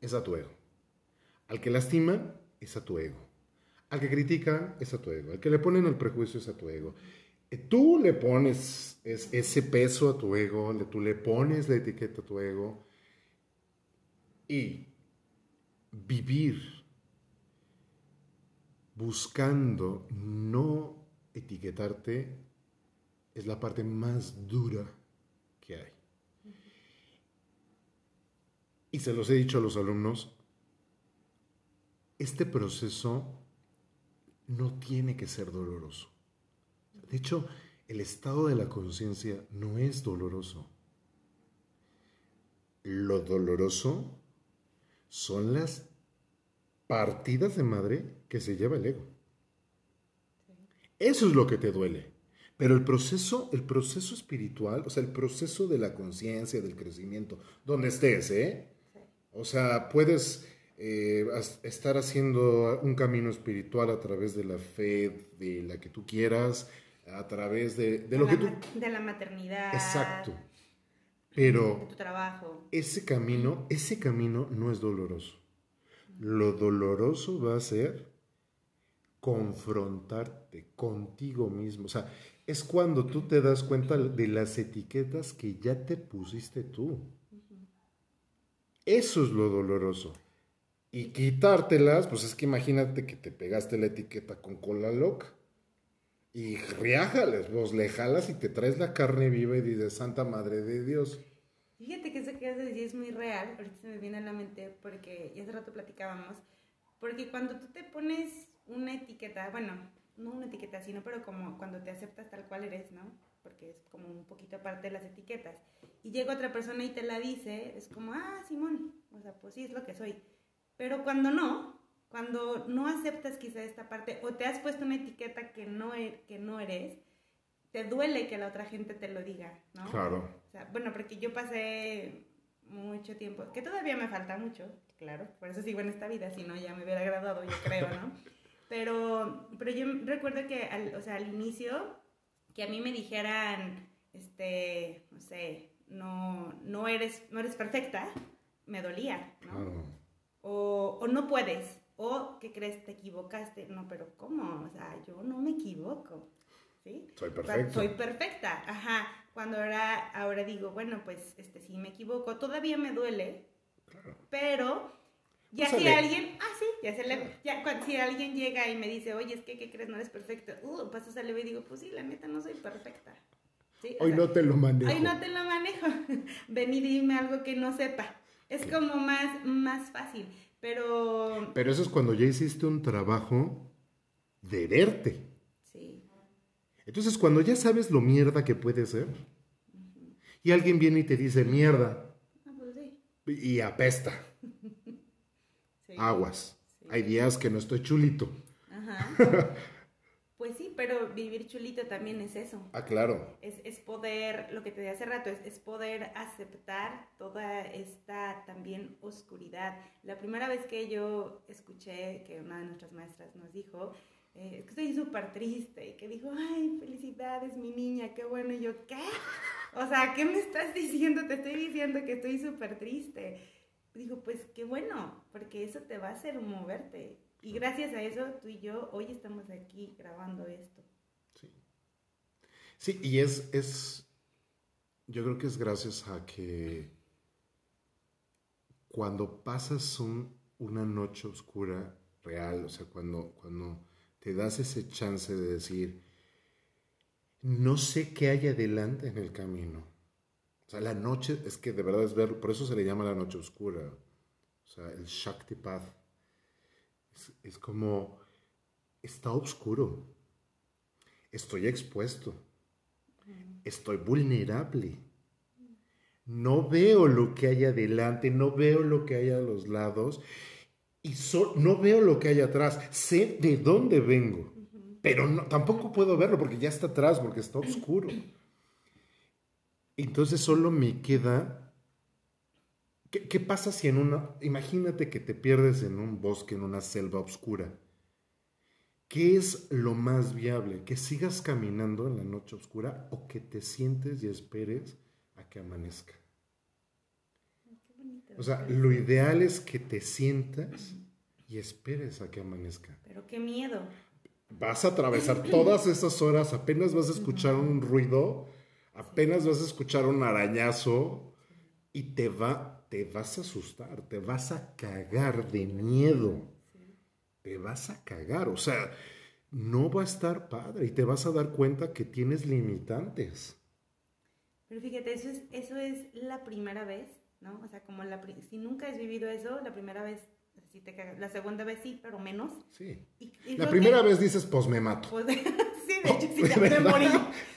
es a tu ego. Al que lastima, es a tu ego. Al que critica, es a tu ego. Al que le ponen el prejuicio, es a tu ego. Eh, tú le pones ese peso a tu ego, tú le pones la etiqueta a tu ego y vivir buscando no etiquetarte es la parte más dura que hay. Y se los he dicho a los alumnos, este proceso no tiene que ser doloroso. De hecho, el estado de la conciencia no es doloroso. Lo doloroso son las partidas de madre que se lleva el ego. Eso es lo que te duele. Pero el proceso, el proceso espiritual, o sea, el proceso de la conciencia, del crecimiento, donde estés, ¿eh? O sea, puedes eh, estar haciendo un camino espiritual a través de la fe, de la que tú quieras, a través de, lo que tú... De la maternidad. Exacto. Pero... De tu trabajo. Ese camino, ese camino no es doloroso. Lo doloroso va a ser confrontarte contigo mismo. O sea, es cuando tú te das cuenta de las etiquetas que ya te pusiste tú. Eso es lo doloroso. Y quitártelas, pues es que imagínate que te pegaste la etiqueta con cola loca. Y riájales, vos le jalas y te traes la carne viva y dices, Santa Madre de Dios. Fíjate que eso que de es muy real, ahorita se me viene a la mente porque ya hace rato platicábamos, porque cuando tú te pones una etiqueta, bueno, no una etiqueta, sino pero como cuando te aceptas tal cual eres, ¿no? Porque es como un poquito aparte de las etiquetas. Y llega otra persona y te la dice, es como, ah, Simón, o sea, pues sí, es lo que soy. Pero cuando no, cuando no aceptas quizá esta parte o te has puesto una etiqueta que no, e, que no eres, te duele que la otra gente te lo diga, ¿no? Claro. O sea, bueno, porque yo pasé mucho tiempo, que todavía me falta mucho, claro, por eso sigo en esta vida, si no ya me hubiera graduado, yo creo, ¿no? Pero, pero yo recuerdo que, al, o sea, al inicio, que a mí me dijeran, este, no sé, no, no, eres, no eres perfecta, me dolía, ¿no? O, o no puedes, o, ¿qué crees? Te equivocaste. No, pero ¿cómo? O sea, yo no me equivoco. ¿Sí? Soy perfecta. Soy perfecta, ajá. Cuando ahora, ahora digo, bueno, pues este, si me equivoco, todavía me duele, claro. pero ya si alguien, ah, sí, ya se le, ya cuando, si alguien llega y me dice, oye, es que, ¿qué crees? No eres perfecto. Uh, paso sale y digo, pues sí, la neta no soy perfecta. ¿Sí? Hoy no te lo manejo. Hoy no te lo manejo. Ven y dime algo que no sepa. Es como más, más fácil, pero... Pero eso es cuando ya hiciste un trabajo de verte. Sí. Entonces, cuando ya sabes lo mierda que puede ser, y alguien viene y te dice mierda, ah, pues sí. y apesta aguas. Hay días que no estoy chulito. Ajá. pues sí, pero vivir chulito también es eso. Ah, claro. Es, es poder, lo que te dije hace rato, es, es, poder aceptar toda esta también oscuridad. La primera vez que yo escuché que una de nuestras maestras nos dijo, eh, es que estoy súper triste, y que dijo, ay, felicidades, mi niña, qué bueno. Y yo, ¿qué? O sea, ¿qué me estás diciendo? Te estoy diciendo que estoy súper triste digo, pues qué bueno, porque eso te va a hacer moverte. Y gracias a eso, tú y yo hoy estamos aquí grabando esto. Sí. Sí, y es, es, yo creo que es gracias a que cuando pasas un, una noche oscura real, o sea, cuando, cuando te das ese chance de decir, no sé qué hay adelante en el camino, o sea, la noche es que de verdad es ver, por eso se le llama la noche oscura. O sea, el Shakti Path. Es, como, está oscuro. estoy expuesto, estoy vulnerable. No veo lo que hay adelante, no veo lo que hay a los lados y no veo lo que hay atrás. Sé de dónde vengo, pero no, tampoco puedo verlo porque ya está atrás, porque está oscuro. Entonces solo me queda... ¿Qué, ¿Qué, pasa si en una... Imagínate que te pierdes en un bosque, en una selva oscura. ¿Qué es lo más viable? ¿Que sigas caminando en la noche oscura o que te sientes y esperes a que amanezca? O sea, lo ideal es que te sientas y esperes a que amanezca. Pero qué miedo. Vas a atravesar todas esas horas, apenas vas a escuchar un ruido, apenas vas a escuchar un arañazo y te va, te vas a asustar, te vas a cagar de miedo te vas a cagar. O sea, no va a estar padre y te vas a dar cuenta que tienes limitantes. Pero fíjate, eso es, eso es la primera vez, ¿no? O sea, como la, si nunca has vivido eso, la primera vez sí te cagas. La segunda vez sí, pero menos. Sí. la primera vez dices, pues me mato. Pues, sí, de hecho, sí, ya me morí.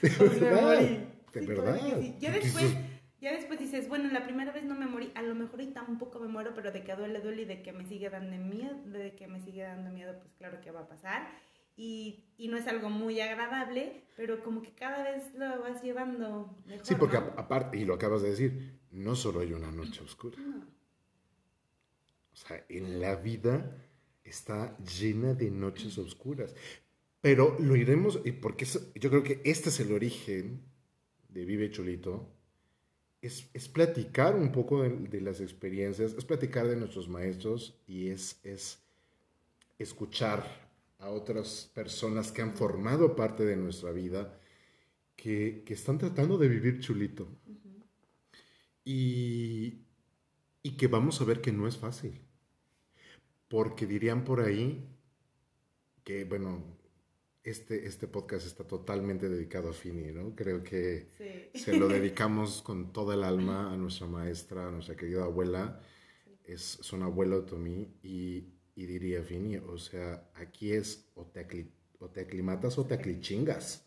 De pues. Me morí. De verdad. Ya después ya después dices, bueno, la primera vez no me morí, a lo mejor y tampoco me muero, pero de que duele, duele y de que me sigue dando miedo, de que me sigue dando miedo, pues claro que va a pasar. Y, y no es algo muy agradable, pero como que cada vez lo vas llevando mejor. Sí, porque aparte, y lo acabas de decir, no solo hay una noche oscura. O sea, en la vida está llena de noches oscuras. Pero lo iremos, porque yo creo que este es el origen de Vive Cholito, es, platicar un poco de, las experiencias, es platicar de nuestros maestros y es, es escuchar a otras personas que han formado parte de nuestra vida, que, están tratando de vivir chulito. y, y que vamos a ver que no es fácil. Porque dirían por ahí que, bueno, este, este podcast está totalmente dedicado a Fini, ¿no? Creo que se lo dedicamos con toda el alma a nuestra maestra, a nuestra querida abuela. Es, una abuela Otomí y, y diría Fini, o sea, aquí es o te, o te aclimatas o te aclichingas.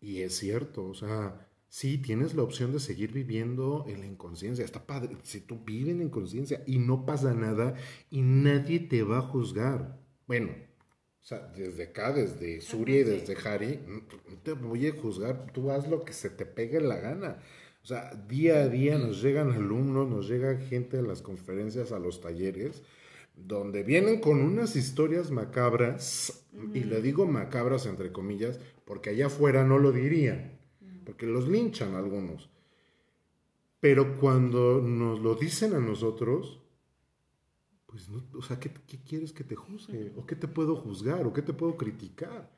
Y es cierto, o sea, sí, tienes la opción de seguir viviendo en la inconsciencia. Está padre, si tú vives en inconsciencia y no pasa nada y nadie te va a juzgar. Bueno, o sea, desde acá, desde Surya y desde Hari, no te voy a juzgar, tú haz lo que se te pegue la gana. O sea, día a día nos llegan alumnos, nos llega gente a las conferencias, a los talleres, donde vienen con unas historias macabras, y le digo macabras entre comillas, porque allá afuera no lo dirían, porque los linchan algunos. Pero cuando nos lo dicen a nosotros, pues no, o sea, ¿qué, quieres que te juzgue? ¿O qué te puedo juzgar? ¿O qué te puedo criticar?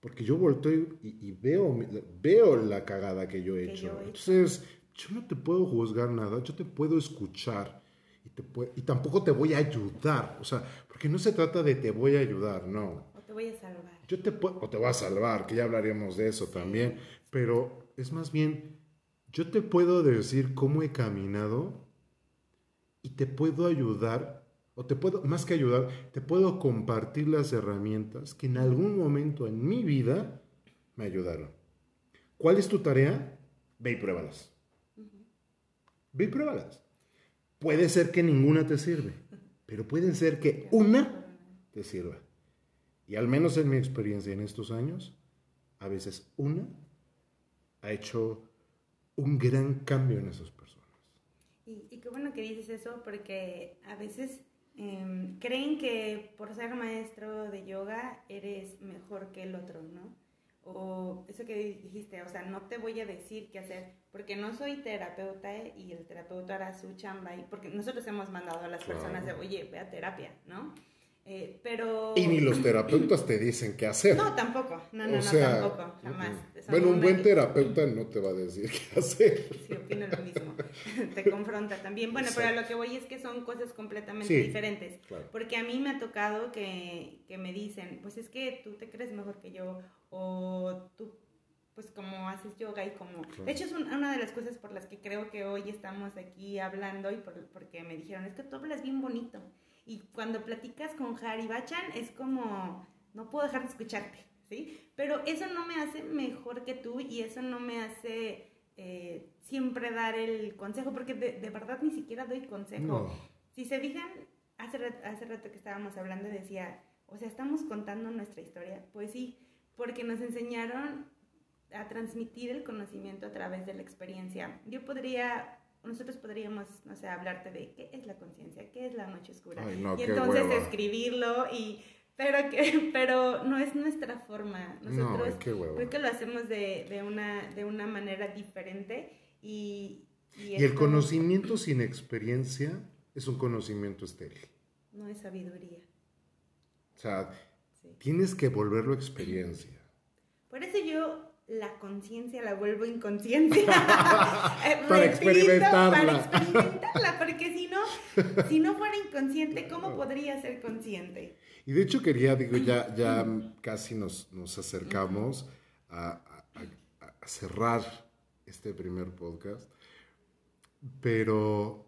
Porque yo volteo y, veo, veo la cagada que yo he, hecho. Entonces, yo no te puedo juzgar nada, yo te puedo escuchar y, te y tampoco te voy a ayudar. O sea, porque no se trata de te voy a ayudar, no. O te voy a salvar. Yo te o te voy a salvar, que ya hablaríamos de eso también. Pero es más bien, yo te puedo decir cómo he caminado y te puedo ayudar, o te puedo, más que ayudar, te puedo compartir las herramientas que en algún momento en mi vida me ayudaron. ¿Cuál es tu tarea? Ve y pruébalas. Ve y pruébalas. Puede ser que ninguna te sirve, pero puede ser que una te sirva. Y al menos en mi experiencia en estos años, a veces una ha hecho un gran cambio en esos y, qué bueno que dices eso porque a veces em, creen que por ser maestro de yoga eres mejor que el otro, ¿no? O eso que dijiste, o sea, no te voy a decir qué hacer, porque no soy terapeuta y el terapeuta hará su chamba, y porque nosotros hemos mandado a las personas de, oye, ve a terapia, ¿no? Eh, pero... Y ni los terapeutas te dicen qué hacer. No, tampoco. No, no, no, tampoco. Jamás. Bueno, un buen terapeuta no te va a decir qué hacer. Sí, opino lo mismo. te confronta también. Bueno, pero a lo que voy es que son cosas completamente diferentes. Porque a mí me ha tocado que, que me dicen, pues es que tú te crees mejor que yo o tú pues como haces yoga y como... De hecho es una de las cosas por las que creo que hoy estamos aquí hablando y por, porque me dijeron, es que tú hablas bien bonito. Y cuando platicas con Harry Bachan es como, no puedo dejar de escucharte. ¿sí? Pero eso no me hace mejor que tú y eso no me hace eh, siempre dar el consejo, porque de, verdad ni siquiera doy consejo. Si se fijan, hace, hace rato que estábamos hablando decía, o sea, estamos contando nuestra historia. Pues sí, porque nos enseñaron a transmitir el conocimiento a través de la experiencia. Yo podría, nosotros podríamos, no sé, hablarte de qué es la conciencia, qué es la noche oscura. y entonces escribirlo y... Pero, que, pero no es nuestra forma. Nosotros creo que lo hacemos de, de, una, de una manera diferente y... Y, el conocimiento sin experiencia es un conocimiento estéril. No es sabiduría. O sea, tienes que volverlo experiencia. Por eso yo la conciencia la vuelvo inconsciente. para experimentarla. Para experimentarla, porque si no, si no fuera inconsciente, ¿cómo podría ser consciente? Y de hecho quería, digo, ya, ya casi nos, nos acercamos a, a, cerrar este primer podcast, pero,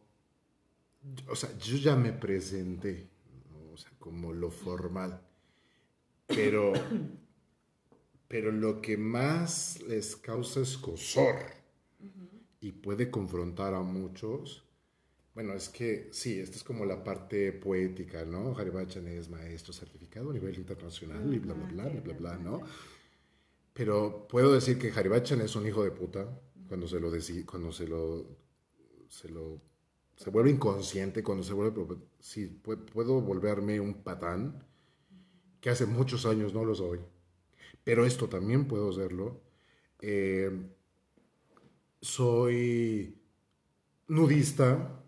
o sea, yo ya me presenté, o sea, como lo formal, pero pero lo que más les causa escosor y puede confrontar a muchos, bueno, es que sí, esta es como la parte poética, ¿no? Haribachan es maestro certificado a nivel internacional y bla, bla, bla, bla, bla, bla, ¿no? Pero puedo decir que Haribachan es un hijo de puta cuando se lo cuando se lo, se lo, se vuelve inconsciente, cuando se vuelve, sí, puedo volverme un patán, que hace muchos años no lo soy pero esto también puedo hacerlo. Eh, soy nudista,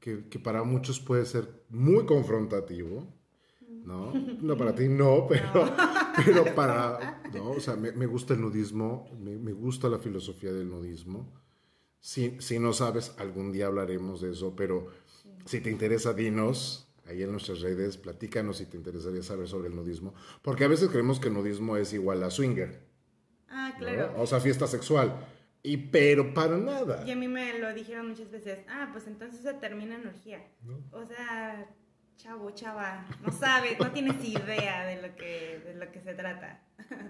que, para muchos puede ser muy confrontativo, ¿no? No para ti no, pero, pero para, ¿no? O sea, me, gusta el nudismo, me, gusta la filosofía del nudismo. Si, si no sabes, algún día hablaremos de eso, pero si te interesa, dinos, ahí en nuestras redes, platícanos si te interesaría saber sobre el nudismo, porque a veces creemos que el nudismo es igual a swinger. Ah, claro. O sea, fiesta sexual. Y pero para nada. Y a mí me lo dijeron muchas veces, ah, pues entonces se termina en orgía. O sea, chavo, chava, no sabes, no tienes idea de lo que, de lo que se trata.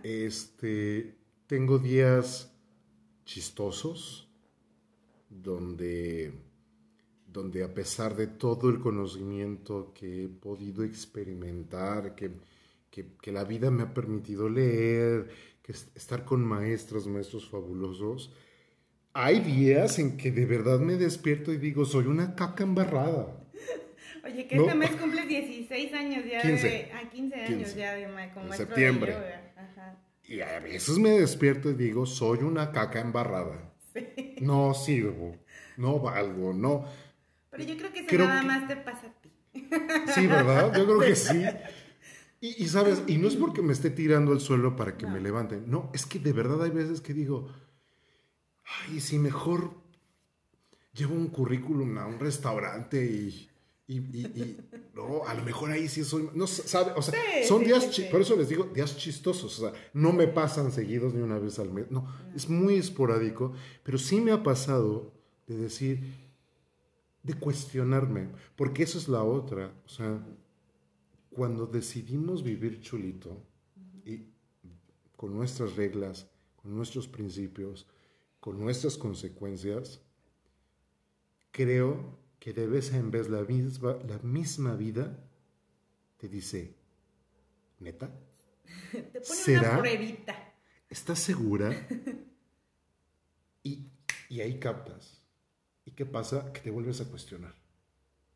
este, tengo días chistosos donde donde a pesar de todo el conocimiento que he podido experimentar, que, que, la vida me ha permitido leer, que estar con maestros, maestros fabulosos, hay días en que de verdad me despierto y digo, soy una caca embarrada. Oye, que este mes cumple 16 años ya 15. de... Ah, 15 años ya de como en septiembre. Y a veces me despierto y digo, soy una caca embarrada. Sí. No sirvo, no valgo, no pero yo creo que eso nada más te pasa a ti. Sí, ¿verdad? Yo creo que sí. Y, sabes, y no es porque me esté tirando al suelo para que me levanten. No, es que de verdad hay veces que digo, ay, si mejor llevo un currículum a un restaurante y, y, no, a lo mejor ahí sí soy, no sabe, o sea, son días, por eso les digo, días chistosos, o sea, no me pasan seguidos ni una vez al mes, no, es muy esporádico, pero sí me ha pasado de decir, de cuestionarme, porque eso es la otra, o sea, cuando decidimos vivir chulito y con nuestras reglas, con nuestros principios, con nuestras consecuencias, creo que de vez en vez la misma, la misma vida te dice, neta, te pone una pruebita. ¿Estás segura? y, y ahí captas ¿Y qué pasa? Que te vuelves a cuestionar.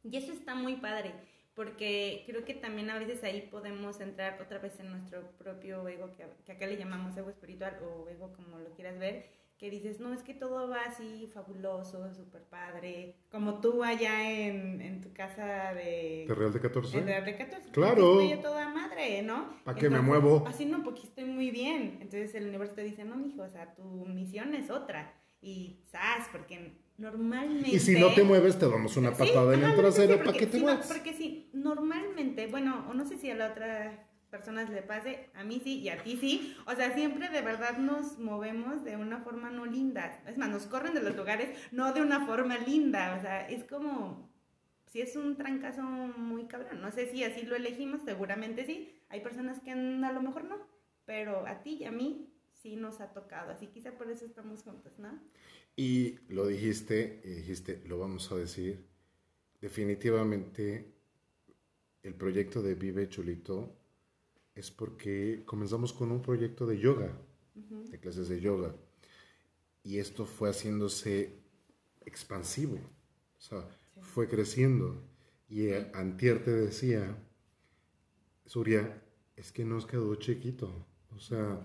Y eso está muy padre, porque creo que también a veces ahí podemos entrar otra vez en nuestro propio ego, que, acá le llamamos ego espiritual o ego como lo quieras ver, que dices, no, es que todo va así fabuloso, súper padre, como tú allá en, en tu casa de... ¿De Real de 14? De Real de 14. Claro. Estoy toda madre, ¿no? ¿Para qué me muevo? Así no, porque estoy muy bien. Entonces el universo te dice, no, mijo, o sea, tu misión es otra. Y, ¿sabes? Porque normalmente... Y si no te mueves, te damos una patada en el trasero para que te muevas. porque sí, normalmente, bueno, o no sé si a la otra personas le pase, a mí sí y a ti sí. O sea, siempre de verdad nos movemos de una forma no linda. Es más, nos corren de los lugares no de una forma linda. O sea, es como, si es un trancazo muy cabrón. No sé si así lo elegimos, seguramente sí. Hay personas que a lo mejor no. pero a ti y a mí sí nos ha tocado, así quizá por eso estamos juntos, ¿no? Y lo dijiste, y dijiste, lo vamos a decir, definitivamente el proyecto de Vive Chulito es porque comenzamos con un proyecto de yoga, de clases de yoga, y esto fue haciéndose expansivo, o sea, fue creciendo. Y Antier te decía, Surya, es que nos quedó chiquito, o sea,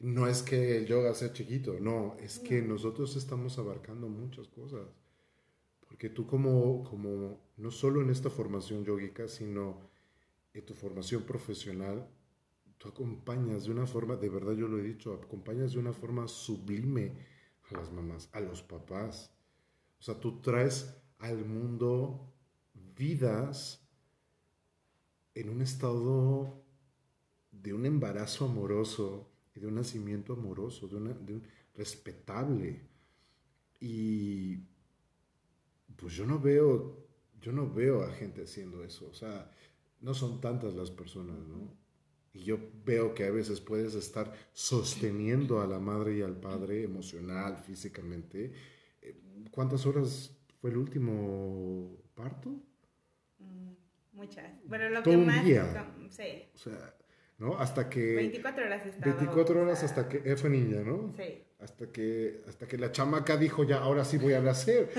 no es que el yoga sea chiquito, no, es que nosotros estamos abarcando muchas cosas. Porque tú como, como, no solo en esta formación yógica, sino en tu formación profesional, tú acompañas de una forma, de verdad yo lo he dicho, acompañas de una forma sublime a las mamás, a los papás. O sea, tú traes al mundo vidas en un estado de un embarazo amoroso y de un nacimiento amoroso, de, de un respetable. Y pues yo no veo, yo no veo a gente haciendo eso. O sea, no son tantas las personas, ¿no? Y yo veo que a veces puedes estar sosteniendo a la madre y al padre emocional, físicamente. Eh, ¿Cuántas horas fue el último parto? Mm, muchas. Bueno, lo que más... Día. Sí. O sea, ¿no? Hasta que... 24 horas estaba. 24 horas hasta que... Eh, fue niña, ¿no? Sí. Hasta que, hasta que la chamaca dijo, ya, ahora sí voy a nacer.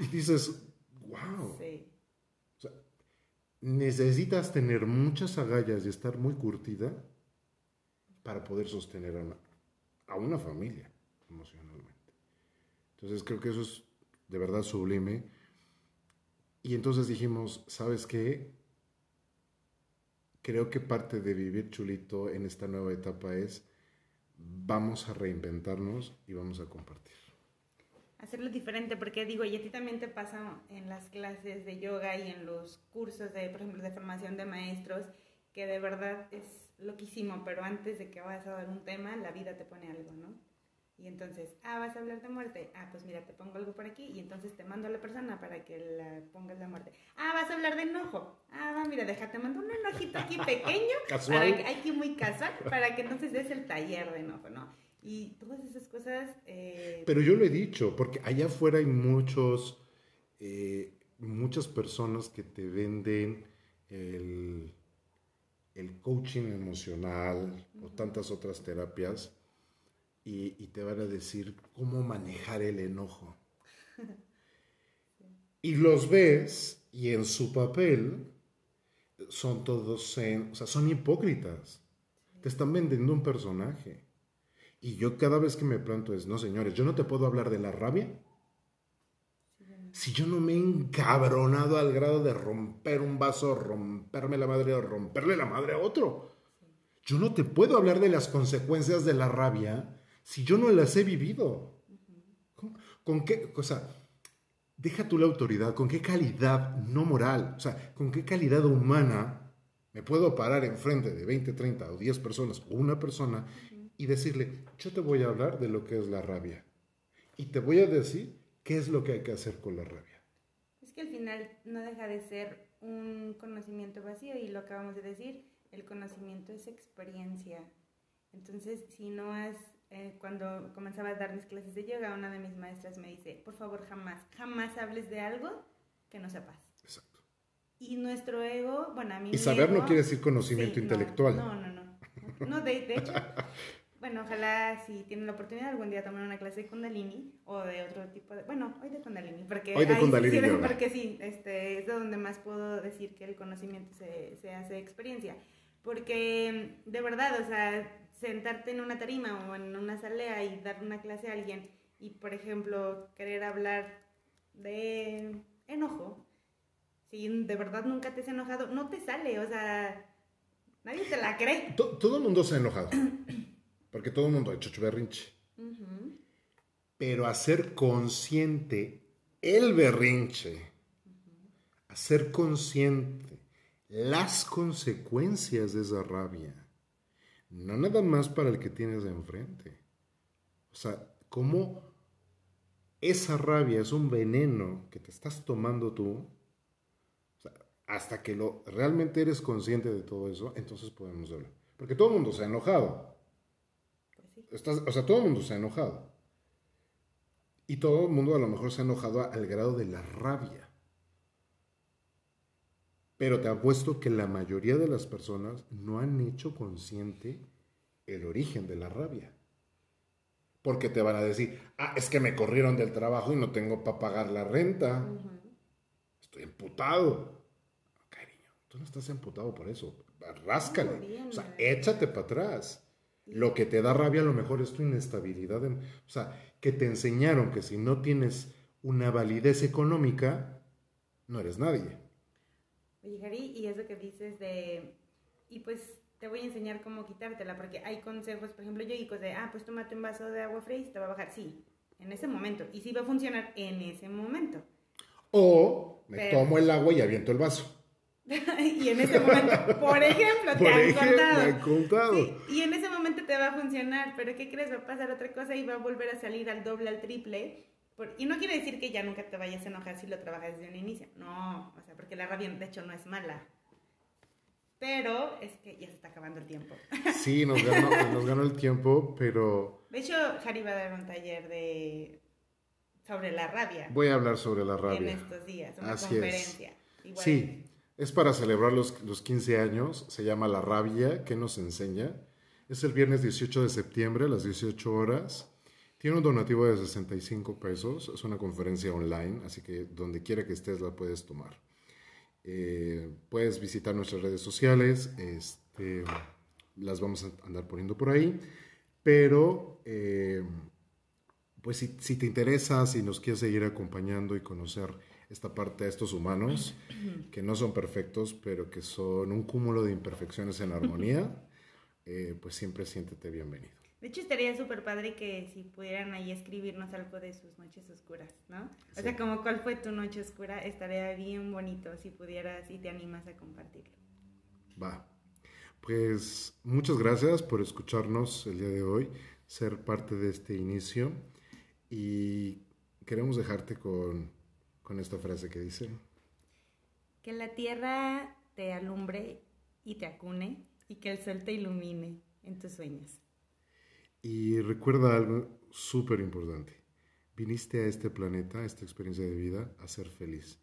y dices, wow. Sí. O sea, necesitas tener muchas agallas y estar muy curtida para poder sostener a una, a una familia emocionalmente. Entonces creo que eso es de verdad sublime. Y entonces dijimos, ¿sabes qué? Creo que parte de vivir chulito en esta nueva etapa es vamos a reinventarnos y vamos a compartir. Hacerlo diferente, porque digo, y a ti también te pasa en las clases de yoga y en los cursos de, por ejemplo, de formación de maestros, que de verdad es loquísimo, pero antes de que vayas a dar un tema, la vida te pone algo, ¿no? Y entonces, ah, vas a hablar de muerte. Ah, pues mira, te pongo algo por aquí y entonces te mando a la persona para que la pongas la muerte. Ah, vas a hablar de enojo. Ah, mira, déjate, mando un enojito aquí pequeño. casual. Para aquí muy casual, para que entonces des el taller de enojo, ¿no? Y todas esas cosas... Eh, Pero yo lo he dicho, porque allá afuera hay muchos, eh, muchas personas que te venden el, el coaching emocional o tantas otras terapias y, te van a decir cómo manejar el enojo. Y los ves y en su papel son todos, o sea, son hipócritas. Te están vendiendo un personaje. Y yo cada vez que me planto es, no señores, yo no te puedo hablar de la rabia. Si yo no me he encabronado al grado de romper un vaso, romperme la madre o romperle la madre a otro. Yo no te puedo hablar de las consecuencias de la rabia si yo no las he vivido? ¿Con, qué, o sea, deja tú la autoridad, con qué calidad no moral, o sea, con qué calidad humana me puedo parar enfrente de 20, 30 o 10 personas o una persona y decirle, yo te voy a hablar de lo que es la rabia y te voy a decir qué es lo que hay que hacer con la rabia. Es que al final no deja de ser un conocimiento vacío y lo acabamos de decir, el conocimiento es experiencia. Entonces, si no has eh, cuando comenzaba a dar mis clases de yoga, una de mis maestras me dice, por favor, jamás, jamás hables de algo que no sepas. Exacto. Y nuestro ego, bueno, a mí... Y saber no quiere decir conocimiento intelectual. No, no, no. No, de, de hecho, bueno, ojalá si tienen la oportunidad algún día tomar una clase de Kundalini o de otro tipo de... Bueno, hoy de Kundalini, porque... Hoy de Kundalini. Sí, porque sí, este, es de donde más puedo decir que el conocimiento se, se hace experiencia. Porque de verdad, o sea, sentarte en una tarima o en una salea y dar una clase a alguien y, por ejemplo, querer hablar de enojo, si de verdad nunca te has enojado, no te sale, o sea, nadie te la cree. Todo el mundo se ha enojado, porque todo el mundo ha hecho berrinche. Pero hacer consciente el berrinche, hacer consciente las consecuencias de esa rabia, no nada más para el que tienes de enfrente. O sea, cómo esa rabia es un veneno que te estás tomando tú, hasta que lo, realmente eres consciente de todo eso, entonces podemos hablar. Porque todo el mundo se ha enojado. Pues. Estás- o sea, todo el mundo se ha enojado. Y todo el mundo a lo mejor se ha enojado al grado de la rabia. Pero te apuesto que la mayoría de las personas no han hecho consciente el origen de la rabia. Porque te van a decir, ah, es que me corrieron del trabajo y no tengo para pagar la renta. Estoy emputado. Cariño, tú no estás emputado por eso. Ráscale. bien, O sea, ¿verdad? échate para atrás. Lo que te da rabia a lo mejor es tu inestabilidad. en- o sea, que te enseñaron que si no tienes una validez económica, no eres nadie. Oye, Jari, y eso que dices de, y pues te voy a enseñar cómo quitártela, porque hay consejos, por ejemplo, yo digo de, ah, pues tómate un vaso de agua fría y te va a bajar, sí, en ese momento, y sí va a funcionar en ese momento. O me Pero- tomo el agua y aviento el vaso. y en ese momento, por ejemplo, Por te han ejemplo, contado. me han contado. Sí, y en ese momento te va a funcionar, pero ¿qué crees? Va a pasar otra cosa y va a volver a salir al doble, al triple. Por- y no quiere decir que ya nunca te vayas a enojar si lo trabajas desde un inicio. No, o sea, porque la rabia de hecho no es mala. Pero es que ya se está acabando el tiempo. Sí, nos ganó, nos ganó el tiempo, pero De hecho, Harry va a dar un taller de sobre la rabia voy a hablar sobre la en rabia. estos días, una Así es. conferencia. Igual. Sí, es para celebrar los, los 15 años, se llama La Rabia, que nos enseña. Es el viernes 18 de septiembre a las 18 horas. Tiene un donativo de 65 pesos, es una conferencia online, así que donde quiera que estés la puedes tomar. Eh, puedes visitar nuestras redes sociales, este, las vamos a andar poniendo por ahí, pero eh, pues si, si te interesa, si nos quieres seguir acompañando y conocer esta parte de estos humanos, que no son perfectos, pero que son un cúmulo de imperfecciones en armonía, eh, pues siempre siéntete bienvenido. De hecho, estaría súper padre que si pudieran ahí escribirnos algo de sus noches oscuras, ¿no? O sea, como cuál fue tu noche oscura, estaría bien bonito si pudieras y te animas a compartirlo. Va. Pues muchas gracias por escucharnos el día de hoy, ser parte de este inicio y queremos dejarte con, con esta frase que dice, Que la tierra te alumbre y te acune y que el sol te ilumine en tus sueños. Y recuerda algo súper importante, viniste a este planeta, a esta experiencia de vida, a ser feliz.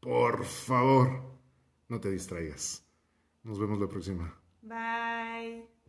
Por favor, no te distraigas. Nos vemos la próxima. Bye.